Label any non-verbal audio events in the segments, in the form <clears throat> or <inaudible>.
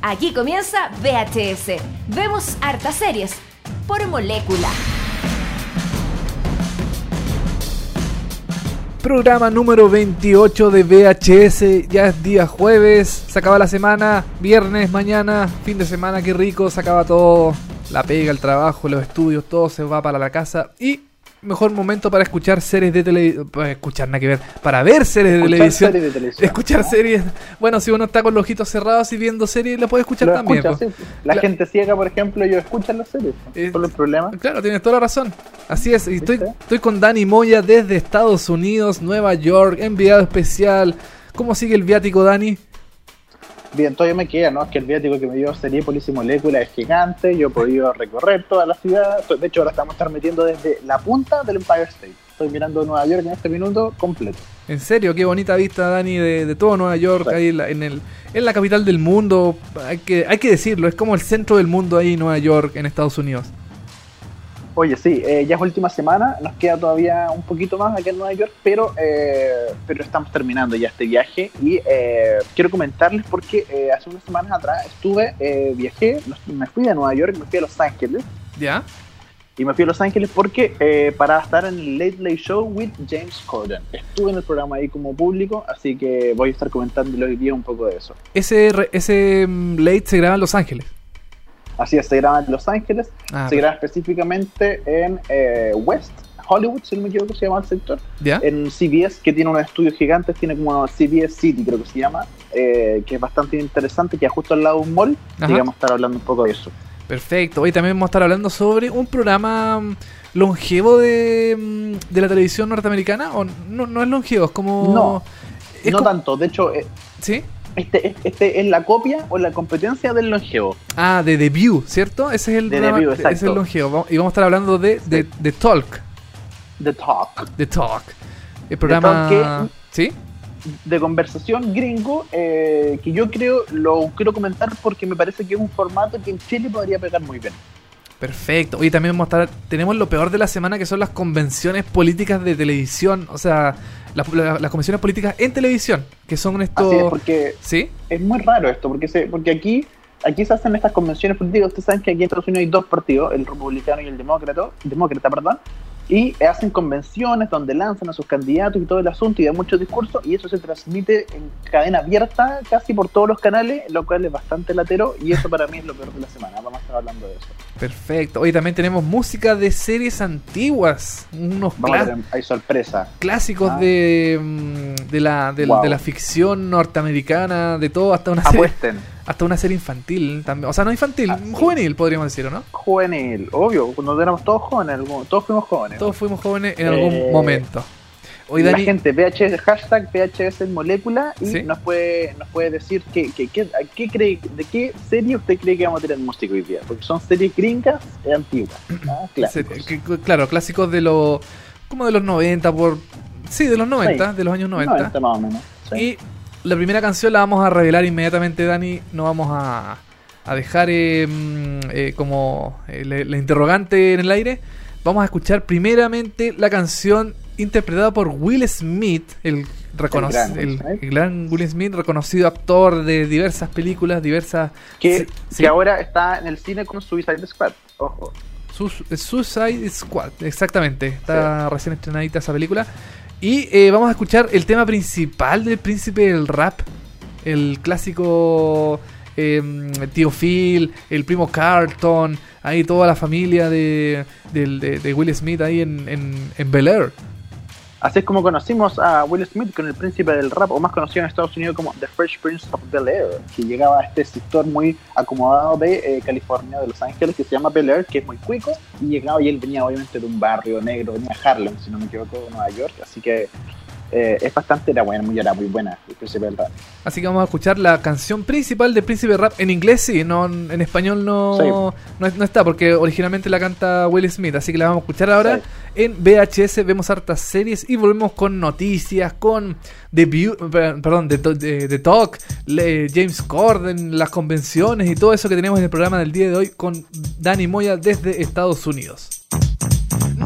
Aquí comienza VHS. Vemos hartas series por molécula. Programa número 28 de VHS, ya es día jueves, se acaba la semana, viernes, mañana, fin de semana, qué rico, se acaba todo, la pega, el trabajo, los estudios, todo se va para la casa y mejor momento para escuchar series de televisión. Escuchar, nada que ver. Para ver series de, televisión. series de televisión. Escuchar series. Bueno, si uno está con los ojitos cerrados y viendo series, la puede escuchar Lo también. escucha, po. sí. La gente ciega, por ejemplo, ellos escuchan las series. Eh, ¿Cuál es el problema? Claro, tienes toda la razón. Así es. Y estoy, estoy con Dani Moya desde Estados Unidos, Nueva York, enviado especial. ¿Cómo sigue el viático, Dani? Bien, todavía me queda, ¿no? Es que el viático que me dio Seriepolis y Molécula es gigante. Yo he podido <laughs> recorrer toda la ciudad. De hecho, ahora estamos transmitiendo desde la punta del Empire State. Estoy mirando Nueva York en este minuto completo. En serio, qué bonita vista, Dani, de, de todo Nueva York, Sí. ahí en, el, en la capital del mundo. Hay que, hay que decirlo, es como el centro del mundo ahí, Nueva York, en Estados Unidos. Oye, sí, eh, ya es última semana, nos queda todavía un poquito más aquí en Nueva York, pero, eh, pero estamos terminando ya este viaje y eh, quiero comentarles porque eh, hace unas semanas atrás estuve, eh, viajé, me fui de Nueva York, me fui a Los Ángeles ¿Ya? y me fui a Los Ángeles porque eh, para estar en el Late Late Show with James Corden. Estuve en el programa ahí como público, así que voy a estar comentándole hoy día un poco de eso. Ese, ese mm, late se graba en Los Ángeles. Así es, se graba en Los Ángeles, Ah, se graba específicamente en eh, West Hollywood, si no me equivoco, se llama el sector. En CBS, que tiene unos estudios gigantes, tiene como CBS City, creo que se llama, eh, que es bastante interesante, que es justo al lado de un mall, Ajá. y vamos a estar hablando un poco de eso. Perfecto. Hoy también vamos a estar hablando sobre un programa mm, longevo de, mm, de la televisión norteamericana. ¿O no, no es longevo? Es como. No, no como- tanto, de hecho, eh, ¿Sí? Este, este es la copia o la competencia del longevo. Ah, de The View, ¿cierto? Ese es el, De programa- View, es el longevo. Y vamos a estar hablando de, de, de Talk. The Talk, The Talk. El programa. Talk ¿Sí? de conversación gringo, eh, que yo creo, lo quiero comentar porque me parece que es un formato que en Chile podría pegar muy bien. Perfecto. Hoy también vamos a estar, tenemos lo peor de la semana que son las convenciones políticas de televisión, o sea, las, la- las convenciones políticas en televisión, que son estos... Así es, porque ¿Sí? es muy raro esto, porque se, porque aquí, aquí se hacen estas convenciones políticas. Ustedes saben que aquí en Estados Unidos hay dos partidos, el republicano y el demócrata, demócrata, perdón, y hacen convenciones donde lanzan a sus candidatos y todo el asunto y dan muchos discursos y eso se transmite en cadena abierta casi por todos los canales, lo cual es bastante latero y eso para mí es lo peor de la semana. Vamos a estar hablando de eso. Perfecto. Hoy también tenemos música de series antiguas, unos Vamos hay sorpresa. clásicos Ah. de, mm, de, la, de, Wow. de la ficción norteamericana, de todo, hasta una serie, hasta una serie infantil también. O sea, no infantil, Ah, sí. juvenil podríamos decir, ¿o no? Juvenil, obvio, cuando éramos todos jóvenes, algún- todos fuimos jóvenes. Todos fuimos jóvenes en algún Eh, momento. Hoy la Dani, gente VHS, hashtag VHS en molécula y Sí. nos puede nos puede decir que, que- que- a qué cree, de qué serie usted cree que vamos a tener música hoy día, porque son series gringas e antiguas. ¿ah? <clears throat> Clásicos. se- que- claro, clásicos de los como de los 90 por sí, de los 90, de los años 90. 90 más o menos. sí. Y la primera canción la vamos a revelar inmediatamente, Dani. No vamos a, a dejar eh, mm, eh, como eh, la, la interrogante en el aire. Vamos a escuchar primeramente la canción interpretada por Will Smith, el, recono- El gran Will el- Smith. el gran Will Smith, reconocido actor de diversas películas, diversas... que, sí, que ahora está en el cine con Suicide Squad. Ojo. Sus- Suicide Squad, exactamente. Está recién estrenadita esa película. Y eh, vamos a escuchar el tema principal del príncipe del rap. El clásico eh, Tío Phil, el primo Carlton, ahí toda la familia de, de, de Will Smith ahí en, en, en Bel Air. Así es como conocimos a Will Smith con el príncipe del rap, o más conocido en Estados Unidos como The Fresh Prince of Bel Air, que llegaba a este sector muy acomodado de eh, California, de Los Ángeles, que se llama Bel Air, que es muy cuico, y llegaba y él venía obviamente de un barrio negro, venía de Harlem, si no me equivoco, de Nueva York, así que eh, es bastante, era buena, muy, era muy buena el príncipe del rap. Así que vamos a escuchar la canción principal de Príncipe Rap en inglés, sí, no en español no, Sí. no, es- no está, porque originalmente la canta Will Smith, así que la vamos a escuchar ahora. Sí. En VHS vemos hartas series y volvemos con noticias, con The View, per- perdón, The, The- The Talk, le- James Corden, las convenciones y todo eso que tenemos en el programa del día de hoy con Dani Moya desde Estados Unidos.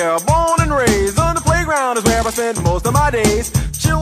Philadelphia, born and raised on the playground is where I spend most of my days.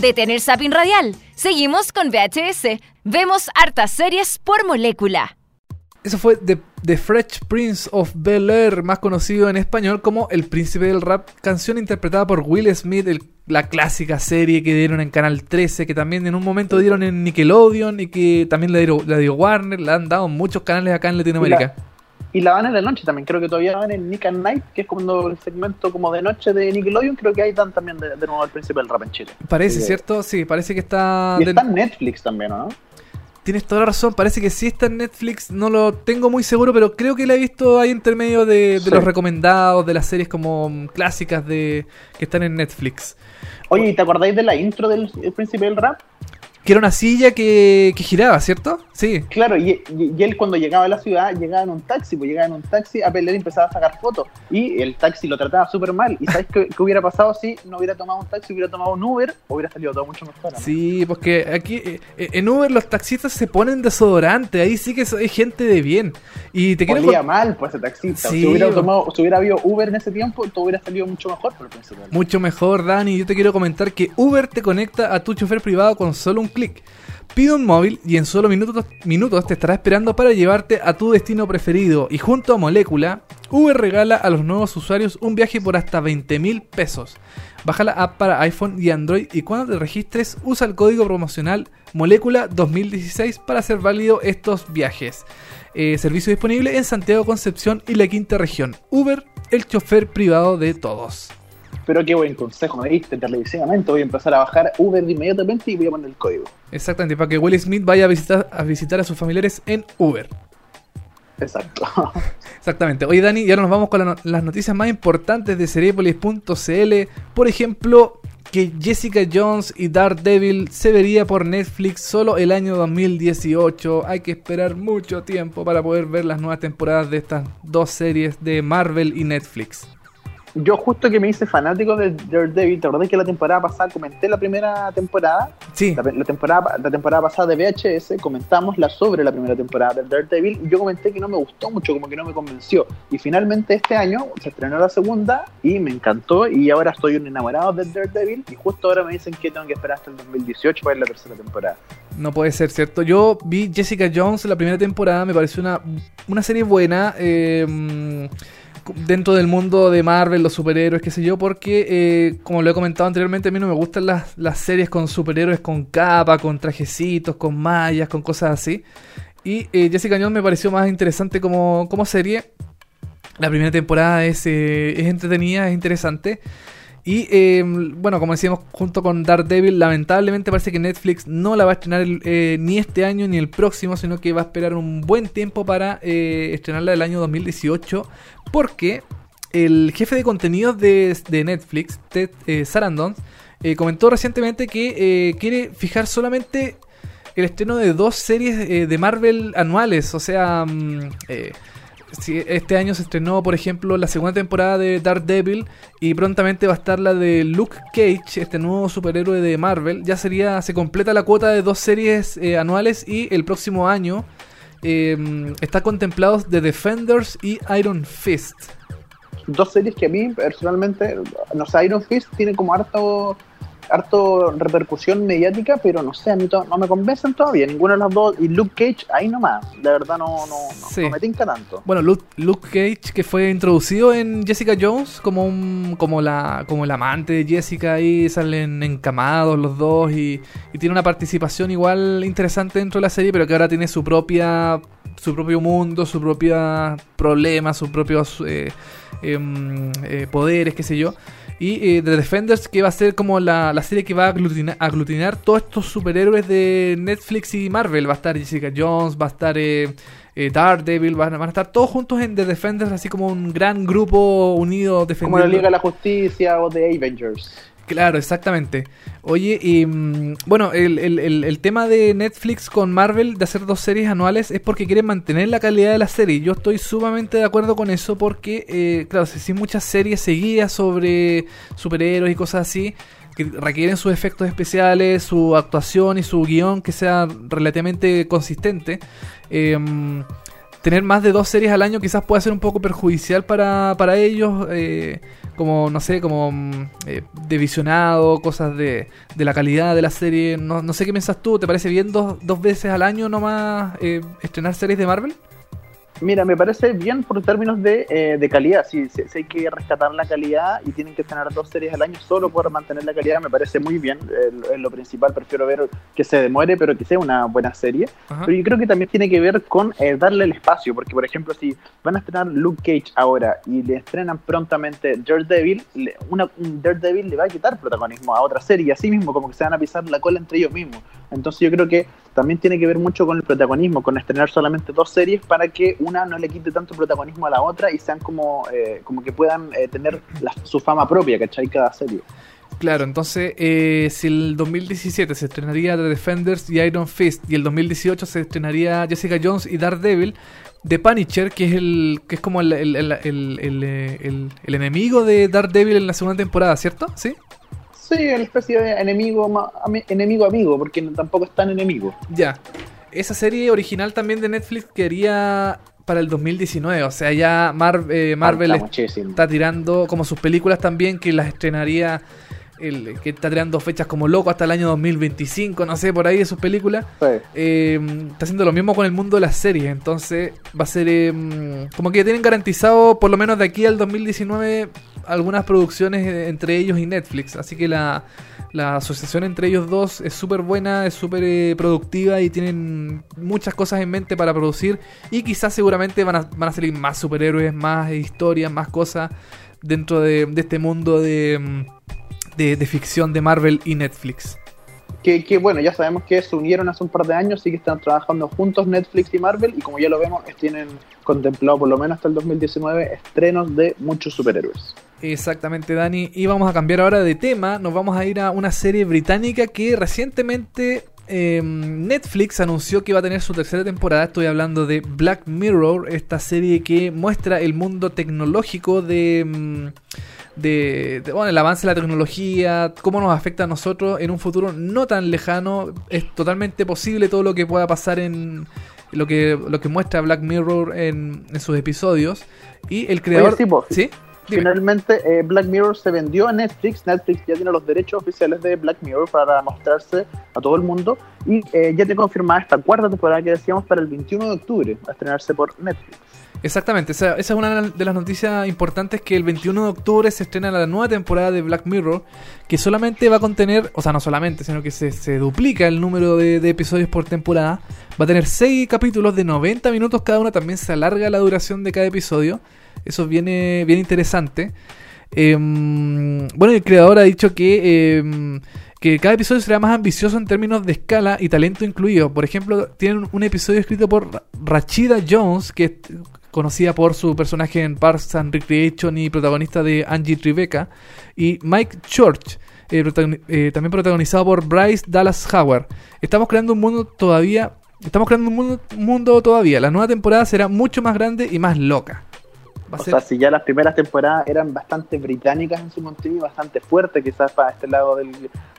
Detener Zapping Radial. Seguimos con VHS. Vemos hartas series por molécula. Eso fue The, The Fresh Prince of Bel Air, más conocido en español como El Príncipe del Rap, canción interpretada por Will Smith, el- la clásica serie que dieron en Canal 13, que también en un momento dieron en Nickelodeon y que también la dio, la dio Warner, la han dado en muchos canales acá en Latinoamérica. Y la dan en la noche también, creo que todavía van en Nick at Night, que es como el segmento como de noche de Nickelodeon, creo que ahí dan también de, de nuevo el príncipe del rap en Chile. Parece, Sí. ¿cierto? Sí, parece que está... Y de- está en Netflix también, ¿no? Tienes toda la razón, parece que sí está en Netflix, no lo tengo muy seguro, pero creo que la he visto ahí entre medio de, de Sí. los recomendados, de las series como clásicas de que están en Netflix. Oye, ¿y te acordáis de la intro del el príncipe del rap? Que era una silla que, que giraba, ¿cierto? Sí. Claro, y, y- y él cuando llegaba a la ciudad llegaba en un taxi, pues llegaba en un taxi a pelear y empezaba a sacar fotos. Y el taxi lo trataba súper mal. ¿Y sabes qué, qué hubiera pasado si no hubiera tomado un taxi, hubiera tomado un Uber? Hubiera salido todo mucho mejor. ¿no? Sí, porque aquí eh, en Uber los taxistas se ponen desodorante, ahí sí que hay gente de bien. Y te quiero Olía mal, pues, ese taxista. Sí, si, hubiera bo. tomado, si hubiera habido Uber en ese tiempo, todo hubiera salido mucho mejor por el mucho mejor, Dani. Yo te quiero comentar que Uber te conecta a tu chofer privado con solo un clic. Pide un móvil y en solo minutos, te estará esperando para llevarte a tu destino preferido. Y junto a Molécula, Uber regala a los nuevos usuarios un viaje por hasta 20 mil pesos. Baja la app para iPhone y Android y cuando te registres usa el código promocional Molécula 2016 para hacer válido estos viajes. Eh, servicio disponible en Santiago, Concepción y la quinta región. Uber, el chofer privado de todos. Pero qué buen consejo me diste televisivamente. Voy a empezar a bajar Uber inmediatamente y voy a poner el código. Exactamente, para que Will Smith vaya a visitar a, visitar a sus familiares en Uber. Exacto. <laughs> Exactamente. Oye, Dani, y ahora nos vamos con la no- las noticias más importantes de Seriepolis.cl. Por ejemplo, que Jessica Jones y Daredevil se vería por Netflix solo el año 2018. Hay que esperar mucho tiempo para poder ver las nuevas temporadas de estas dos series de Marvel y Netflix. Yo justo que me hice fanático de Daredevil, te acordás que la temporada pasada comenté la primera temporada, Sí, la, la temporada, la temporada pasada de VHS, comentamos la sobre la primera temporada de Daredevil y yo comenté que no me gustó mucho, como que no me convenció. Y finalmente este año se estrenó la segunda y me encantó y ahora estoy un enamorado de Daredevil y justo ahora me dicen que tengo que esperar hasta el 2018 para ver la tercera temporada. No puede ser, ¿cierto? Yo vi Jessica Jones la primera temporada, me pareció una, una serie buena eh, dentro del mundo de Marvel, los superhéroes, qué sé yo, porque, eh, como lo he comentado anteriormente, a mí no me gustan las, las series con superhéroes con capa, con trajecitos, con mallas, con cosas así. Y eh, Jessica Jones me pareció más interesante como, como serie. La primera temporada es, eh, es entretenida, es interesante. Y eh, bueno, como decíamos, junto con Daredevil, lamentablemente parece que Netflix no la va a estrenar eh, ni este año ni el próximo, sino que va a esperar un buen tiempo para eh, estrenarla el año 2018, porque el jefe de contenidos de, de Netflix, Ted eh, Sarandon, comentó recientemente que quiere fijar solamente el estreno de dos series de Marvel anuales, o sea... mm, Sí, este año se estrenó, por ejemplo, la segunda temporada de Daredevil y prontamente va a estar la de Luke Cage, este nuevo superhéroe de Marvel. Ya sería, se completa la cuota de dos series eh, anuales y el próximo año eh, está contemplados The Defenders y Iron Fist. Dos series que a mí personalmente, no sé, Iron Fist tiene como harto harto repercusión mediática, pero no sé, a mí to- no me convencen todavía, ninguno de los dos, y Luke Cage ahí nomás, de verdad no, no, no, Sí. no me tinca tanto. Bueno, Luke, Luke Cage, que fue introducido en Jessica Jones como un, como la, como el amante de Jessica, ahí salen encamados los dos y, y tiene una participación igual interesante dentro de la serie, pero que ahora tiene su propia, su propio mundo, su propia problema, sus propios eh, em, eh, poderes, qué sé yo. Y eh, The Defenders, que va a ser como la, la serie que va a aglutinar, aglutinar todos estos superhéroes de Netflix y Marvel. Va a estar Jessica Jones, va a estar eh, eh, Daredevil, van, van a estar todos juntos en The Defenders, así como un gran grupo unido Como defendiendo. la Liga de la Justicia o de Avengers. Claro, exactamente. Oye, y mm, bueno, el, tema de Netflix con Marvel de hacer dos series anuales es porque quieren mantener la calidad de la serie. Yo estoy sumamente de acuerdo con eso porque, eh, claro, si muchas series seguidas sobre superhéroes y cosas así que requieren sus efectos especiales, su actuación y su guion que sea relativamente consistente. eh, tener más de dos series al año quizás pueda ser un poco perjudicial para, para ellos, eh, como, no sé, como mm, eh, de visionado, cosas de, de la calidad de la serie. No, no sé qué piensas tú, ¿te parece bien dos, dos veces al año nomás eh, estrenar series de Marvel? Mira, me parece bien por términos de, eh, de calidad. Si sí, sí hay que rescatar la calidad y tienen que tener dos series al año solo por mantener la calidad, me parece muy bien. Eh, lo- principal, prefiero ver que se demore, pero que sea una buena serie. Ajá. Pero yo creo que también tiene que ver con eh, darle el espacio, porque por ejemplo, si van a estrenar Luke Cage ahora y le estrenan prontamente Daredevil, le- una, un Daredevil le va a quitar protagonismo a otra serie y así mismo, como que se van a pisar la cola entre ellos mismos. Entonces yo creo que también tiene que ver mucho con el protagonismo, con estrenar solamente dos series para que una no le quite tanto protagonismo a la otra y sean como, eh, como que puedan eh, tener la- su fama propia, ¿cachai? Cada serie. Claro, entonces, eh, si el 2017 se estrenaría The Defenders y Iron Fist, y el 2018 se estrenaría Jessica Jones y Daredevil, The Punisher, que es el que es como el, el- el- el- enemigo de Daredevil en la segunda temporada, ¿cierto? ¿Sí? Sí, una especie de enemigo, enemigo amigo, porque tampoco es tan enemigo. Ya. Esa serie original también de Netflix quería para el 2019, o sea, ya Mar- eh, Marvel muchísimo. está tirando como sus películas también que las estrenaría el, que está tirando fechas como loco hasta el año 2025, no sé, por ahí de sus películas. Sí. Eh, está haciendo lo mismo con el mundo de las series, entonces va a ser eh, como que ya tienen garantizado por lo menos de aquí al 2019 algunas producciones eh, entre ellos y Netflix, así que la, la asociación entre ellos dos es súper buena, es súper eh, productiva y tienen muchas cosas en mente para producir y quizás seguramente van a, van salir más superhéroes, más historias, más cosas dentro de, este mundo de, mm, de ficción de Marvel y Netflix. que, que, bueno, ya sabemos que se unieron hace un par de años y que están trabajando juntos Netflix y Marvel y como ya lo vemos, tienen contemplado por lo menos hasta el 2019 estrenos de muchos superhéroes. Exactamente, Dani. Y vamos a cambiar ahora de tema. Nos vamos a ir a una serie británica que recientemente eh, Netflix anunció que va a tener su tercera temporada. Estoy hablando de Black Mirror, esta serie que muestra el mundo tecnológico de... mm, de, de, bueno, el avance de la tecnología, cómo nos afecta a nosotros en un futuro no tan lejano. Es totalmente posible todo lo que pueda pasar en lo que, lo que muestra Black Mirror en, en sus episodios. Y el creador... Oye, sí, vos. ¿Sí? Dime. Finalmente, eh, Black Mirror se vendió a Netflix. Netflix ya tiene los derechos oficiales de Black Mirror para mostrarse a todo el mundo. Y eh, ya te confirmada esta cuarta temporada que decíamos para el 21 de octubre, a estrenarse por Netflix. Exactamente, esa, esa es una de las noticias importantes que el 21 de octubre se estrena la nueva temporada de Black Mirror, que solamente va a contener, o sea, no solamente, sino que se, se duplica el número de, de episodios por temporada. Va a tener 6 capítulos de 90 minutos cada uno, también se alarga la duración de cada episodio. Eso viene bien interesante. Eh, bueno, el creador ha dicho que, eh, que cada episodio será más ambicioso en términos de escala y talento incluido. Por ejemplo, tienen un episodio escrito por Ra- Rachida Jones, que es conocida por su personaje en Parks and Recreation y protagonista de Angie Tribeca, y Mike Church, eh, eh, también protagonizado por Bryce Dallas Howard. Estamos creando un mundo todavía, estamos creando un mundo todavía. La nueva temporada será mucho más grande y más loca. Va O ser- sea, si ya las primeras temporadas eran bastante británicas en su contenido, bastante fuertes quizás para este lado del,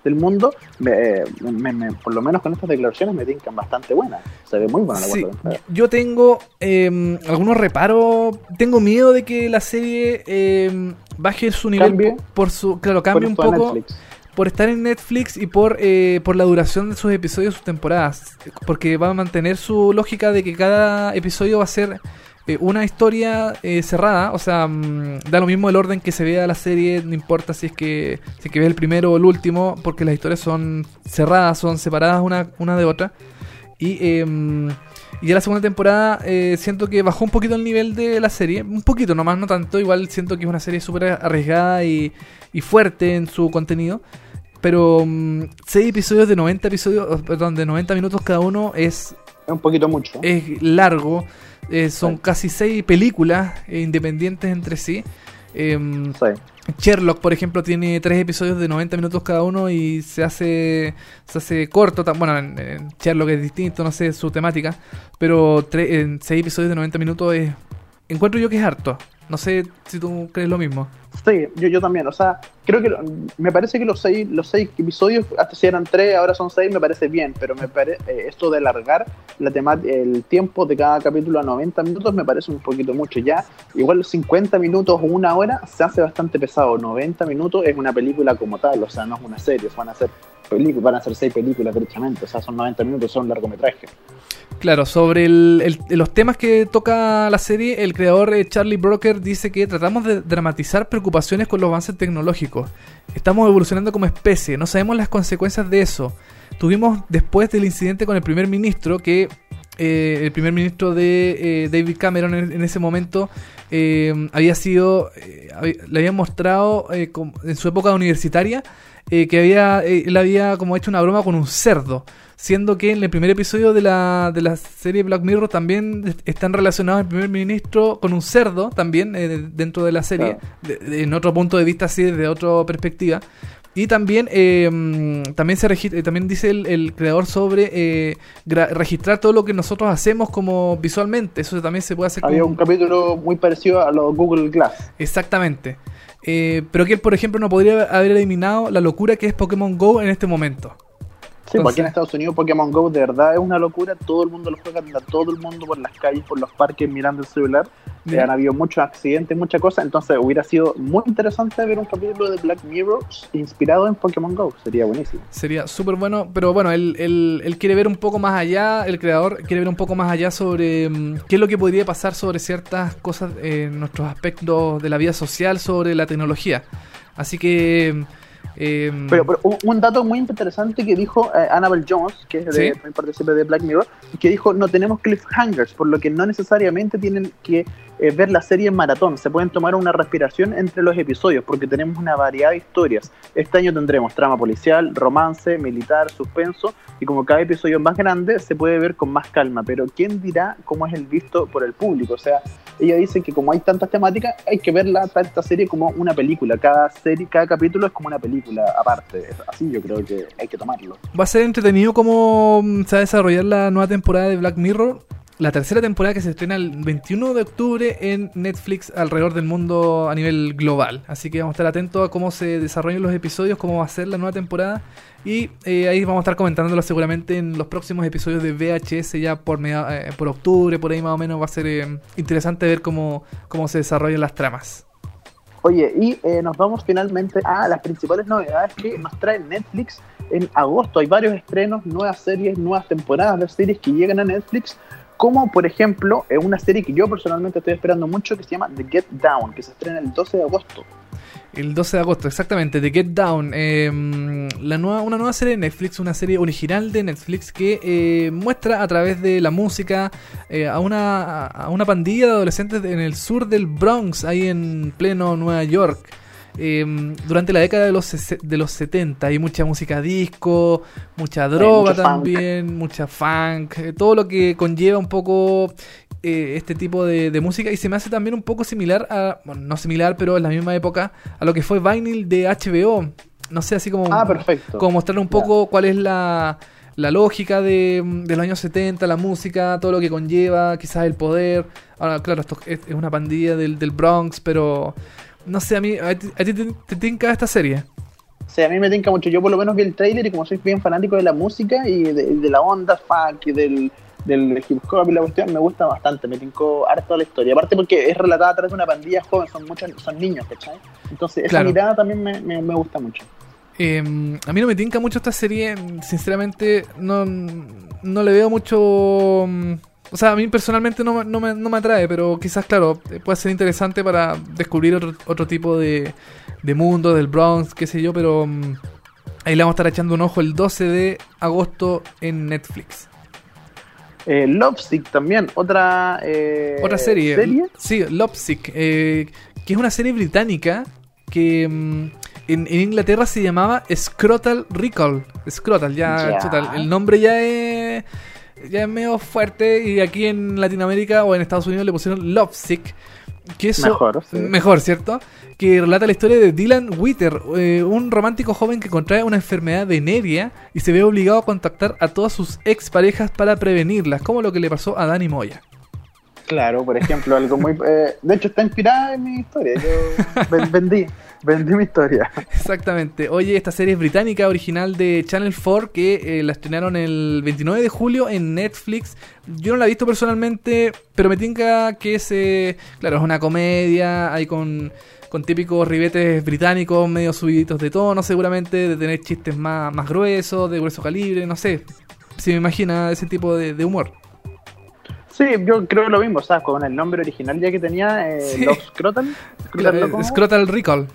del mundo, me- me- me- por lo menos con estas declaraciones me tincan bastante buenas. Se ve muy buena la Sí, yo tengo eh, algunos reparos. Tengo miedo de que la serie eh, baje su nivel Cambie. por, su. Claro, cambie un poco Netflix. por estar en Netflix y por, eh, por la duración de sus episodios, sus temporadas. Porque va a mantener su lógica de que cada episodio va a ser eh, una historia eh, cerrada. O sea, mm, da lo mismo el orden que se vea la serie, no importa si es que, si es que ves el primero o el último, porque las historias son cerradas, son separadas una, una de otra. Y, eh, y ya la segunda temporada eh, siento que bajó un poquito el nivel de la serie. Un poquito, nomás, no tanto. Igual siento que es una serie súper arriesgada y, y fuerte en su contenido. Pero 6 episodios de 90 episodios, perdón, de 90 minutos cada uno es, Es un poquito mucho. es largo. Eh, son Sí. casi 6 películas eh, independientes entre sí. Sí. Sherlock, por ejemplo, tiene tres episodios de 90 minutos cada uno y se hace se hace corto. Bueno, en, en Sherlock es distinto, no sé su temática, pero en seis episodios de 90 minutos es encuentro yo que es harto. No sé si tú crees lo mismo. Sí, yo, yo también. O sea, creo que me parece que los seis, los seis episodios, hasta si eran tres, ahora son seis, me parece bien. Pero me pare, eh, esto de alargar el tiempo de cada capítulo a 90 minutos me parece un poquito mucho. Ya, igual los 50 minutos o una hora se hace bastante pesado. 90 minutos es una película como tal, o sea, no es una serie, van a ser películas, van a ser seis películas derechamente. O sea, son 90 minutos, son largometrajes. Claro, sobre los temas que toca la serie, el creador eh, Charlie Broker dice que tratamos de dramatizar preocupaciones con los avances tecnológicos. Estamos evolucionando como especie, no sabemos las consecuencias de eso. Tuvimos después del incidente con el primer ministro, que eh, el primer ministro de eh, David Cameron en, ese momento eh, había sido, le habían mostrado en su época universitaria eh, que había, eh, él había como hecho una broma con un cerdo siendo que en el primer episodio de la, de la serie Black Mirror también est- están relacionados el primer ministro con un cerdo también eh, dentro de la serie, de- de- en otro punto de vista así, desde otra perspectiva. Y también, eh, mm, también se regi- eh, también dice el, el creador sobre eh, registrar todo lo que nosotros hacemos como visualmente. Eso también se puede hacer Había como- un capítulo muy parecido a los Google Glass. Exactamente. Eh, pero que él, por ejemplo, no podría haber eliminado la locura que es Pokémon Go en este momento. Sí, porque aquí en Entonces- Estados Unidos Pokémon Go de verdad es una locura, todo el mundo lo juega, anda todo el mundo por las calles, por los parques mirando el celular, Eh, Ya. han habido muchos accidentes, muchas cosas, entonces hubiera sido muy interesante ver un capítulo de Black Mirror inspirado en Pokémon Go, sería buenísimo. Sería súper bueno, pero bueno, él, él- él quiere ver un poco más allá, el creador quiere ver un poco más allá sobre mm, qué es lo que podría pasar sobre ciertas cosas en nuestros aspectos de la vida social, sobre la tecnología. Así que... eh, Pero, pero un, dato muy interesante que dijo eh, Annabelle Jones, que es de, Sí. también de Black Mirror, que dijo no tenemos cliffhangers, por lo que no necesariamente tienen que eh, ver la serie en maratón. Se pueden tomar una respiración entre los episodios porque tenemos una variedad de historias. Este año tendremos trama policial, romance, militar, suspenso y como cada episodio es más grande se puede ver con más calma. Pero ¿quién dirá cómo es el visto por el público? O sea, ella dice que como hay tantas temáticas hay que verla esta serie como una película. Cada serie, cada capítulo es como una película aparte. Así yo creo que hay que tomarlo. Va a ser entretenido cómo mm, se va a desarrollar la nueva temporada de Black Mirror la tercera temporada que se estrena el 21 de octubre en Netflix alrededor del mundo a nivel global. Así que vamos a estar atentos a cómo se desarrollan los episodios, cómo va a ser la nueva temporada. Y eh, ahí vamos a estar comentándolo seguramente en los próximos episodios de VHS ya por, eh, por octubre, por ahí más o menos va a ser eh, interesante ver cómo, cómo se desarrollan las tramas. Oye, y nos vamos finalmente a las principales novedades que nos trae Netflix en agosto. Hay varios estrenos, nuevas series, nuevas temporadas de series que llegan a Netflix como por ejemplo en una serie que yo personalmente estoy esperando mucho que se llama The Get Down, que se estrena el 12 de agosto. El 12 de agosto, exactamente, The Get Down, em, la nueva, una nueva serie de Netflix, una serie original de Netflix que eh, muestra a través de la música eh, a, una, a una pandilla de adolescentes en el sur del Bronx, ahí en pleno Nueva York. Em, durante la década de los, de los 70 hay mucha música disco, mucha droga también, mucha funk, eh, todo lo que conlleva un poco eh, este tipo de, música y se me hace también un poco similar a, bueno, no similar, pero en la misma época, a lo que fue Vinyl de HBO. No sé, así como, ah, perfecto. como mostrar un poco cuál es la, la lógica de, de, los años 70, la música, todo lo que conlleva, quizás el poder. Ahora, claro, esto es, una pandilla del, del Bronx, pero no sé, a mí, a ti, te, tinca esta serie. Sí, a mí me tinca mucho. Yo por lo menos vi el trailer y como soy bien fanático de la música y de, la onda funk y del, del hip hop y la cuestión, me gusta bastante. Me tincó harto la historia. Aparte porque es relatada a través de una pandilla joven, son muchos son niños, ¿cachai? Entonces esa mirada también me, me, gusta mucho. Em, a mí no me tinca mucho esta serie, sinceramente no, no le veo mucho mm, o sea, a mí personalmente no, no, me, no me atrae, pero quizás, claro, puede ser interesante para descubrir otro, otro tipo de, de mundo, del Bronx, qué sé yo, pero mm, ahí le vamos a estar echando un ojo el 12 de agosto en Netflix. Eh, Lovesick también, otra, eh, otra serie. Sí, Lovesick, eh, que es una serie británica que mm, en, en, Inglaterra se llamaba Scrotal Recall. Scrotal, ya, el nombre ya es ya es medio fuerte y aquí en Latinoamérica o en Estados Unidos le pusieron Love Sick. Que eso, mejor, mejor, ¿cierto? Que relata la historia de Dylan Witter, eh, un romántico joven que contrae una enfermedad de venérea y se ve obligado a contactar a todas sus exparejas para prevenirlas, como lo que le pasó a Danny Moya. Claro, por ejemplo, algo muy... Eh, de hecho, está inspirada en mi historia. Yo <laughs> vendí, <laughs> vendí mi historia. Exactamente. Oye, esta serie es británica, original de Channel 4, que eh, la estrenaron el 29 de julio en Netflix. Yo no la he visto personalmente, pero me tinca que es... Eh, claro, es una comedia, hay con con típicos ribetes británicos, medio subiditos de tono, seguramente, de tener chistes más, más gruesos, de grueso calibre, no sé. Si me imagina ese tipo de humor. Sí, yo creo lo mismo, ¿sabes? Con el nombre original ya que tenía, eh, los Scrotal. Scrotal Recall.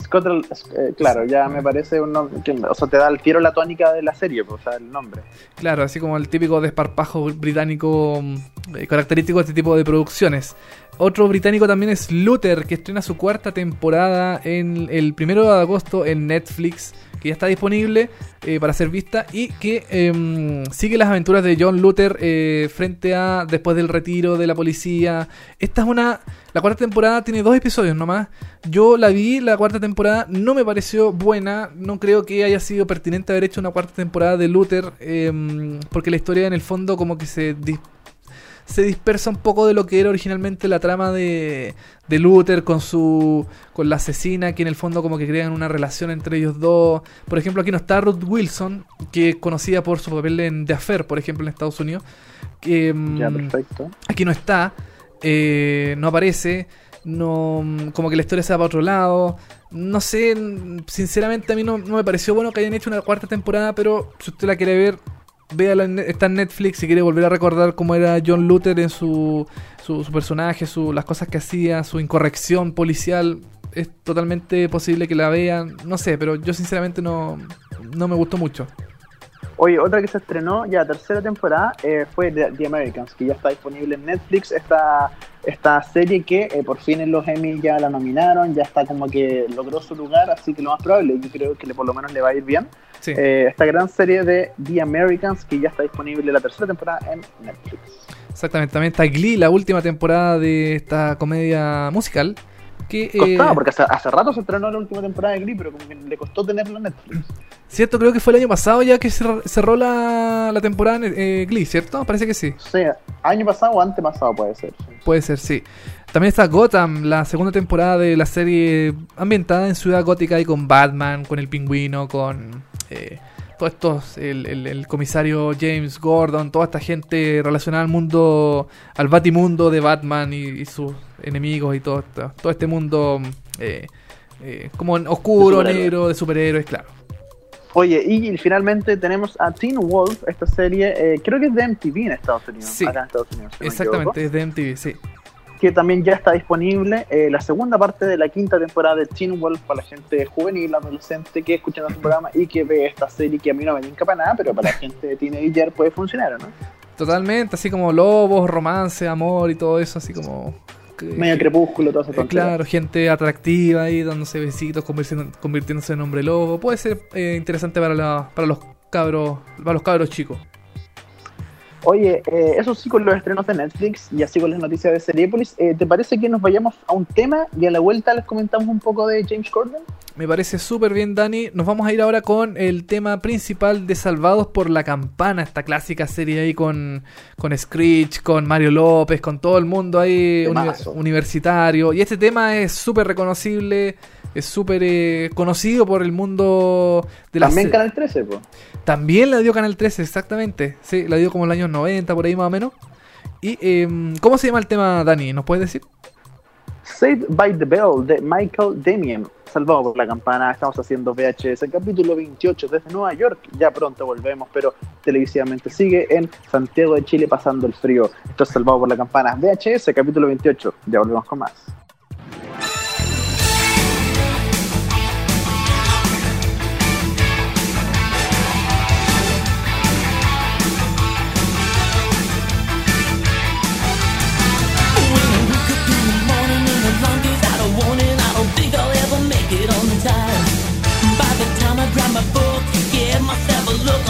Scrotal, eh, claro, ya me parece un nombre, o sea, te da el tiro la tónica de la serie, pues, o sea, el nombre. Claro, así como el típico desparpajo británico eh, característico de este tipo de producciones. Otro británico también es Luther, que estrena su cuarta temporada en el primero de agosto en Netflix que ya está disponible eh, para ser vista y que em, sigue las aventuras de John Luther eh, frente a después del retiro de la policía. Esta es una... La cuarta temporada tiene dos episodios nomás. Yo la vi, la cuarta temporada no me pareció buena. No creo que haya sido pertinente haber hecho una cuarta temporada de Luther. Em, porque la historia en el fondo como que se se dispersa un poco de lo que era originalmente la trama de, de Luther con su con la asesina, que en el fondo como que crean una relación entre ellos dos. Por ejemplo, aquí no está Ruth Wilson, que es conocida por su papel en The Affair, por ejemplo, en Estados Unidos. Que, mm, ya, perfecto. Aquí no está, eh, no aparece, no como que la historia se va para otro lado. No sé, sinceramente a mí no, me pareció bueno que hayan hecho una cuarta temporada, pero si usted la quiere ver, véala, está en Netflix si quiere volver a recordar cómo era John Luther en su, su, personaje, su, las cosas que hacía, su incorrección policial. Es totalmente posible que la vean, no sé, pero yo sinceramente no, no me gustó mucho. Oye, otra que se estrenó ya tercera temporada eh, fue The, Americans, que ya está disponible en Netflix. Esta esta serie que eh, por fin en los Emmy ya la nominaron, ya está como que logró su lugar, así que lo más probable, yo creo que le- por lo menos le va a ir bien. Sí. Eh, esta gran serie de The Americans que ya está disponible la tercera temporada en Netflix. Exactamente, también está Glee, la última temporada de esta comedia musical. Que, eh, Costaba, porque hace, hace rato se estrenó la última temporada de Glee, pero como que le costó tenerla en Netflix. Cierto, creo que fue el año pasado ya que cer- cerró la, la temporada en eh, Glee, ¿cierto? Parece que sí. Sea, año pasado o antepasado puede ser. sí. Puede ser, sí. También está Gotham, la segunda temporada de la serie ambientada en Ciudad Gótica y con Batman, con el pingüino, con eh, todos estos, el, el- el comisario James Gordon, toda esta gente relacionada al mundo, al Batimundo de Batman y, y sus enemigos y todo, esto- todo este mundo eh, eh, como oscuro, De negro, de superhéroes, claro. Oye, y finalmente tenemos a Teen Wolf, esta serie, eh, creo que es de MTV en Estados Unidos. Sí. acá en Estados Unidos. si Exactamente, es de MTV, sí. Que también ya está disponible eh, la segunda parte de la quinta temporada de Teen Wolf para la gente juvenil, adolescente que escucha nuestro programa y que ve esta serie que a mí no me tinca para nada, pero para la gente de teenager puede funcionar, ¿o ¿no? Totalmente, así como lobos, romance, amor y todo eso, así como... que- Medio crepúsculo, todo eso. Eh, claro, gente atractiva ahí dándose besitos, convirtiéndose en hombre lobo. Puede ser eh, interesante para, la- para los cabros, para los cabros chicos. Oye, eh, eso sí con los estrenos de Netflix y así con las noticias de Seriepolis, eh, ¿te parece que nos vayamos a un tema y a la vuelta les comentamos un poco de James Corden? Me parece súper bien, Dani. Nos vamos a ir ahora con el tema principal de Salvados por la Campana, esta clásica serie ahí con, con Screech, con Mario López, con todo el mundo ahí uni- universitario. Y este tema es súper reconocible, es súper eh, conocido por el mundo de la También Canal 13, pues. También la dio Canal 13, exactamente. Sí, la dio como en los años 90, por ahí más o menos. ¿Y em, cómo se llama el tema, Dani? ¿Nos puedes decir? Saved by the Bell de Michael Damian. Salvado por la campana, estamos haciendo VHS, capítulo 28 desde Nueva York. Ya pronto volvemos, pero televisivamente sigue en Santiago de Chile pasando el frío. Esto es Salvado por la campana, VHS, capítulo 28. Ya volvemos con más. time. By the time I grab my book, give myself a look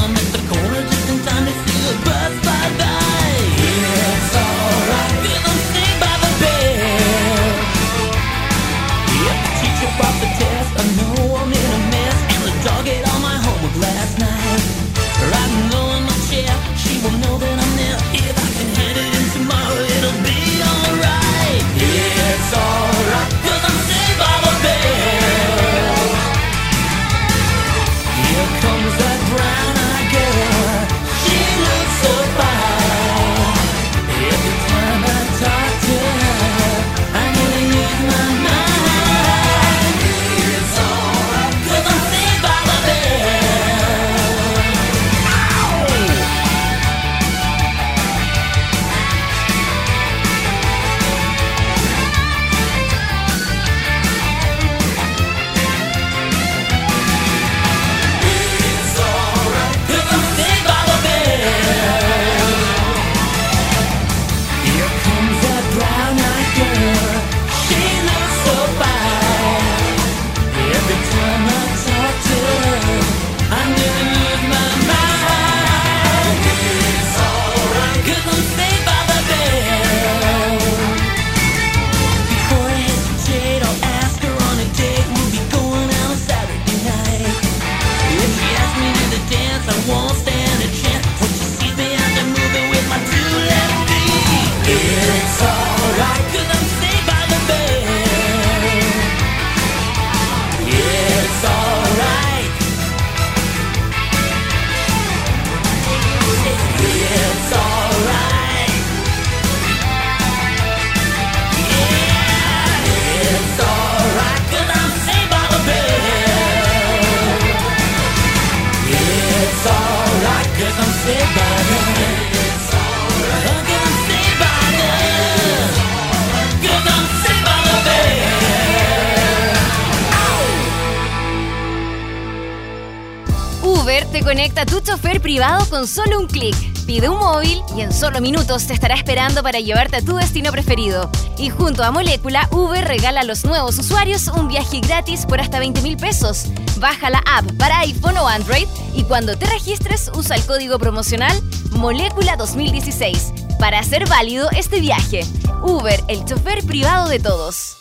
con solo un clic. Pide un móvil y en solo minutos te estará esperando para llevarte a tu destino preferido. Y junto a Molécula, Uber regala a los nuevos usuarios un viaje gratis por hasta 20 mil pesos. Baja la app para iPhone o Android y cuando te registres usa el código promocional Molécula 2016 para hacer válido este viaje. Uber, el chofer privado de todos.